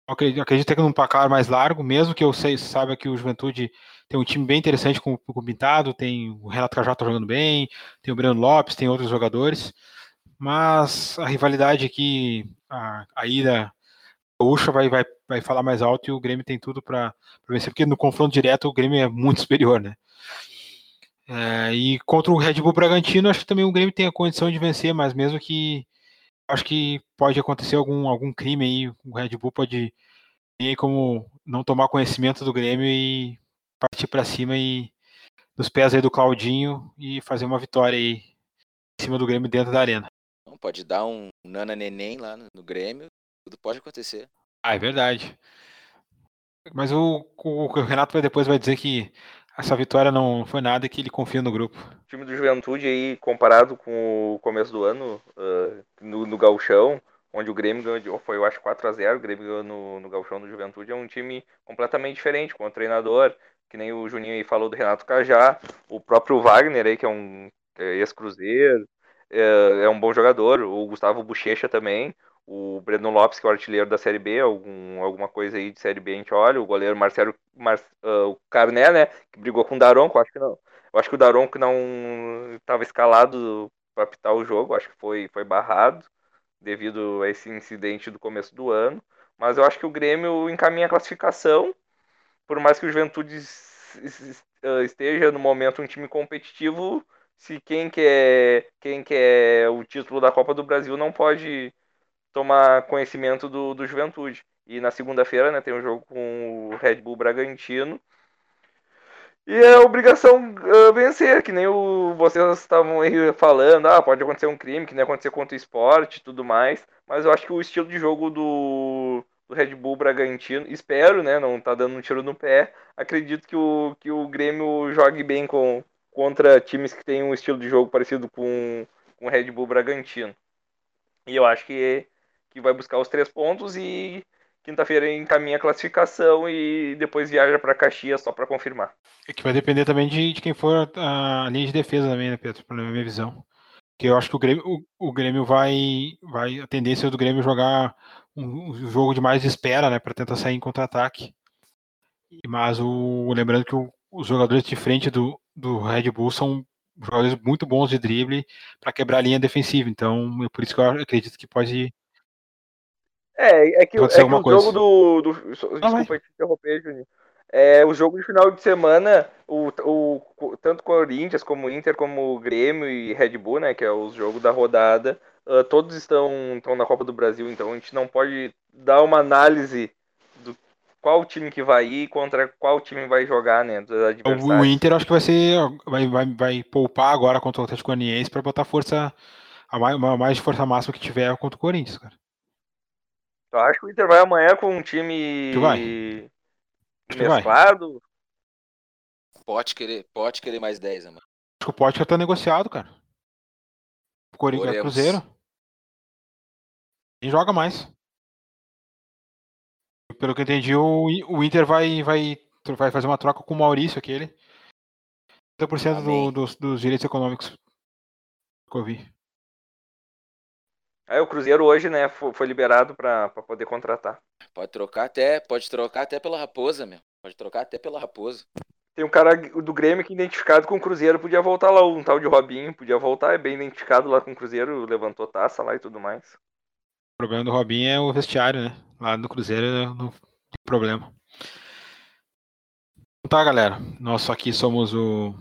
acredito, acredito que num placar mais largo, mesmo que eu sei, saiba que o Juventude tem um time bem interessante com, com o Pintado, tem o Renato Cajá tá jogando bem, tem o Breno Lopes, tem outros jogadores, mas a rivalidade aqui, a, a ida Gaúcha vai, vai, vai falar mais alto e o Grêmio tem tudo para vencer, porque no confronto direto o Grêmio é muito superior, né? É, e contra o Red Bull Bragantino, acho que também o Grêmio tem a condição de vencer, mas mesmo que acho que pode acontecer algum, algum crime aí. O Red Bull pode como não tomar conhecimento do Grêmio e partir para cima e nos pés aí do Claudinho e fazer uma vitória aí em cima do Grêmio dentro da arena. Pode dar um nana neném lá no Grêmio, tudo pode acontecer. Ah, é verdade. Mas o, o, o Renato vai depois vai dizer que essa vitória não foi nada que ele confia no grupo. O time do Juventude aí, comparado com o começo do ano, uh, no, no Gauchão, onde o Grêmio ganhou, foi eu acho 4 a 0 o Grêmio ganhou no, no Gauchão do Juventude, é um time completamente diferente, com o treinador, que nem o Juninho aí falou do Renato Cajá, o próprio Wagner aí, que é um é ex-cruzeiro, é, é, um bom jogador, o Gustavo Bochecha também, o Breno Lopes, que é o artilheiro da Série B, algum, alguma coisa aí de Série B a gente olha, o goleiro Marcelo Mar, uh, o Carné, né, que brigou com o Daronco, acho que não. Eu acho que o Daronco não estava escalado para apitar o jogo, acho que foi, foi barrado devido a esse incidente do começo do ano. Mas eu acho que o Grêmio encaminha a classificação, por mais que o Juventude esteja no momento um time competitivo, se quem quer, quem quer o título da Copa do Brasil não pode tomar conhecimento do, do Juventude. E na segunda-feira né, tem um jogo com o Red Bull Bragantino. E é obrigação uh, vencer, que nem o, vocês estavam aí falando, ah, pode acontecer um crime, que nem acontecer contra o esporte e tudo mais. Mas eu acho que o estilo de jogo do, do Red Bull Bragantino, espero, né? Não tá dando um tiro no pé. Acredito que o, que o Grêmio jogue bem com, contra times que têm um estilo de jogo parecido com, com o Red Bull Bragantino. E eu acho que que vai buscar os três pontos e quinta-feira encaminha a classificação e depois viaja para Caxias só para confirmar. É que vai depender também de, de, quem for a linha de defesa também, né, Pedro? Na minha visão. Que eu acho que o Grêmio, o, o Grêmio vai, vai. A tendência do Grêmio jogar um, um jogo de mais espera, né? para tentar sair em contra-ataque. Mas o, lembrando que o, os jogadores de frente do, do Red Bull são jogadores muito bons de drible para quebrar a linha defensiva. Então, é por isso que eu acredito que pode é, é que, é que o jogo do. do desculpa te interromper, Juninho. É, o jogo de final de semana, o, o, tanto Corinthians como Inter, como Grêmio e Red Bull, né, que é o jogo da rodada, uh, todos estão, estão na Copa do Brasil, então a gente não pode dar uma análise do qual time que vai ir contra qual time vai jogar, né, O Inter acho que vai ser, vai, vai, vai poupar agora contra o Atlético Goianiense para botar força, a mais, a mais força máxima que tiver contra o Corinthians, cara. Eu acho que o Inter vai amanhã com um time vai. Mesclado. Pode querer, pode querer mais 10, mano. Acho que o Pote já tá negociado, cara. O Corinthians é Cruzeiro. Nem joga mais. Pelo que eu entendi, o, o Inter vai, vai, vai fazer uma troca com o Maurício, aquele. 30% do, dos, dos direitos econômicos que eu vi. Aí o Cruzeiro hoje, né, foi liberado para poder contratar. Pode trocar até, pode trocar até pela Raposa, meu. Pode trocar até pela Raposa. Tem um cara do Grêmio que é identificado com o Cruzeiro, podia voltar lá, um tal de Robinho, podia voltar, é bem identificado lá com o Cruzeiro, levantou taça lá e tudo mais. O problema do Robinho é o vestiário, né? Lá no Cruzeiro não tem problema. Então tá, galera. Nós aqui somos o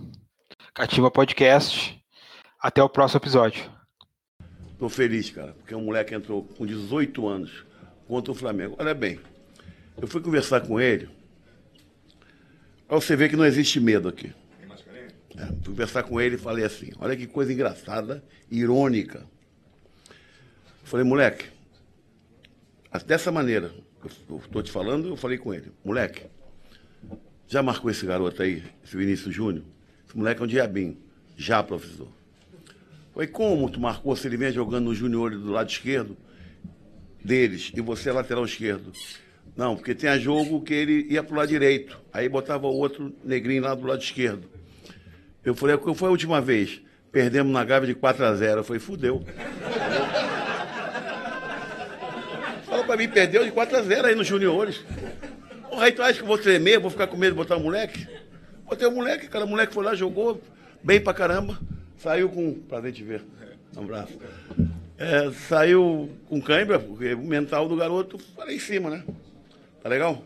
Cativa Podcast. Até o próximo episódio. Tô feliz, cara, porque um moleque entrou com 18 anos contra o Flamengo. Olha bem, eu fui conversar com ele, pra você ver que não existe medo aqui. É, fui conversar com ele e falei assim, olha que coisa engraçada, irônica. Falei, moleque, dessa maneira, eu estou te falando, eu falei com ele, moleque, já marcou esse garoto aí, esse Vinícius Júnior? Esse moleque é um diabinho. Já, professor. Falei, como tu marcou se ele vem jogando no Júnior do lado esquerdo deles e você é lateral esquerdo? Não, porque tinha jogo que ele ia pro lado direito. Aí botava o outro negrinho lá do lado esquerdo. Eu falei, qual foi a última vez? Perdemos na Gávea de 4 a 0 Eu falei, fudeu. Fala pra mim, perdeu de 4 a 0 aí nos juniores. Porra, aí tu acha que eu vou tremer, vou ficar com medo de botar o moleque? Botei o moleque, cara, o moleque foi lá, jogou bem pra caramba. Saiu com. Prazer te ver. Um abraço. É, saiu com cãibra, porque o mental do garoto foi lá em cima, né? Tá legal?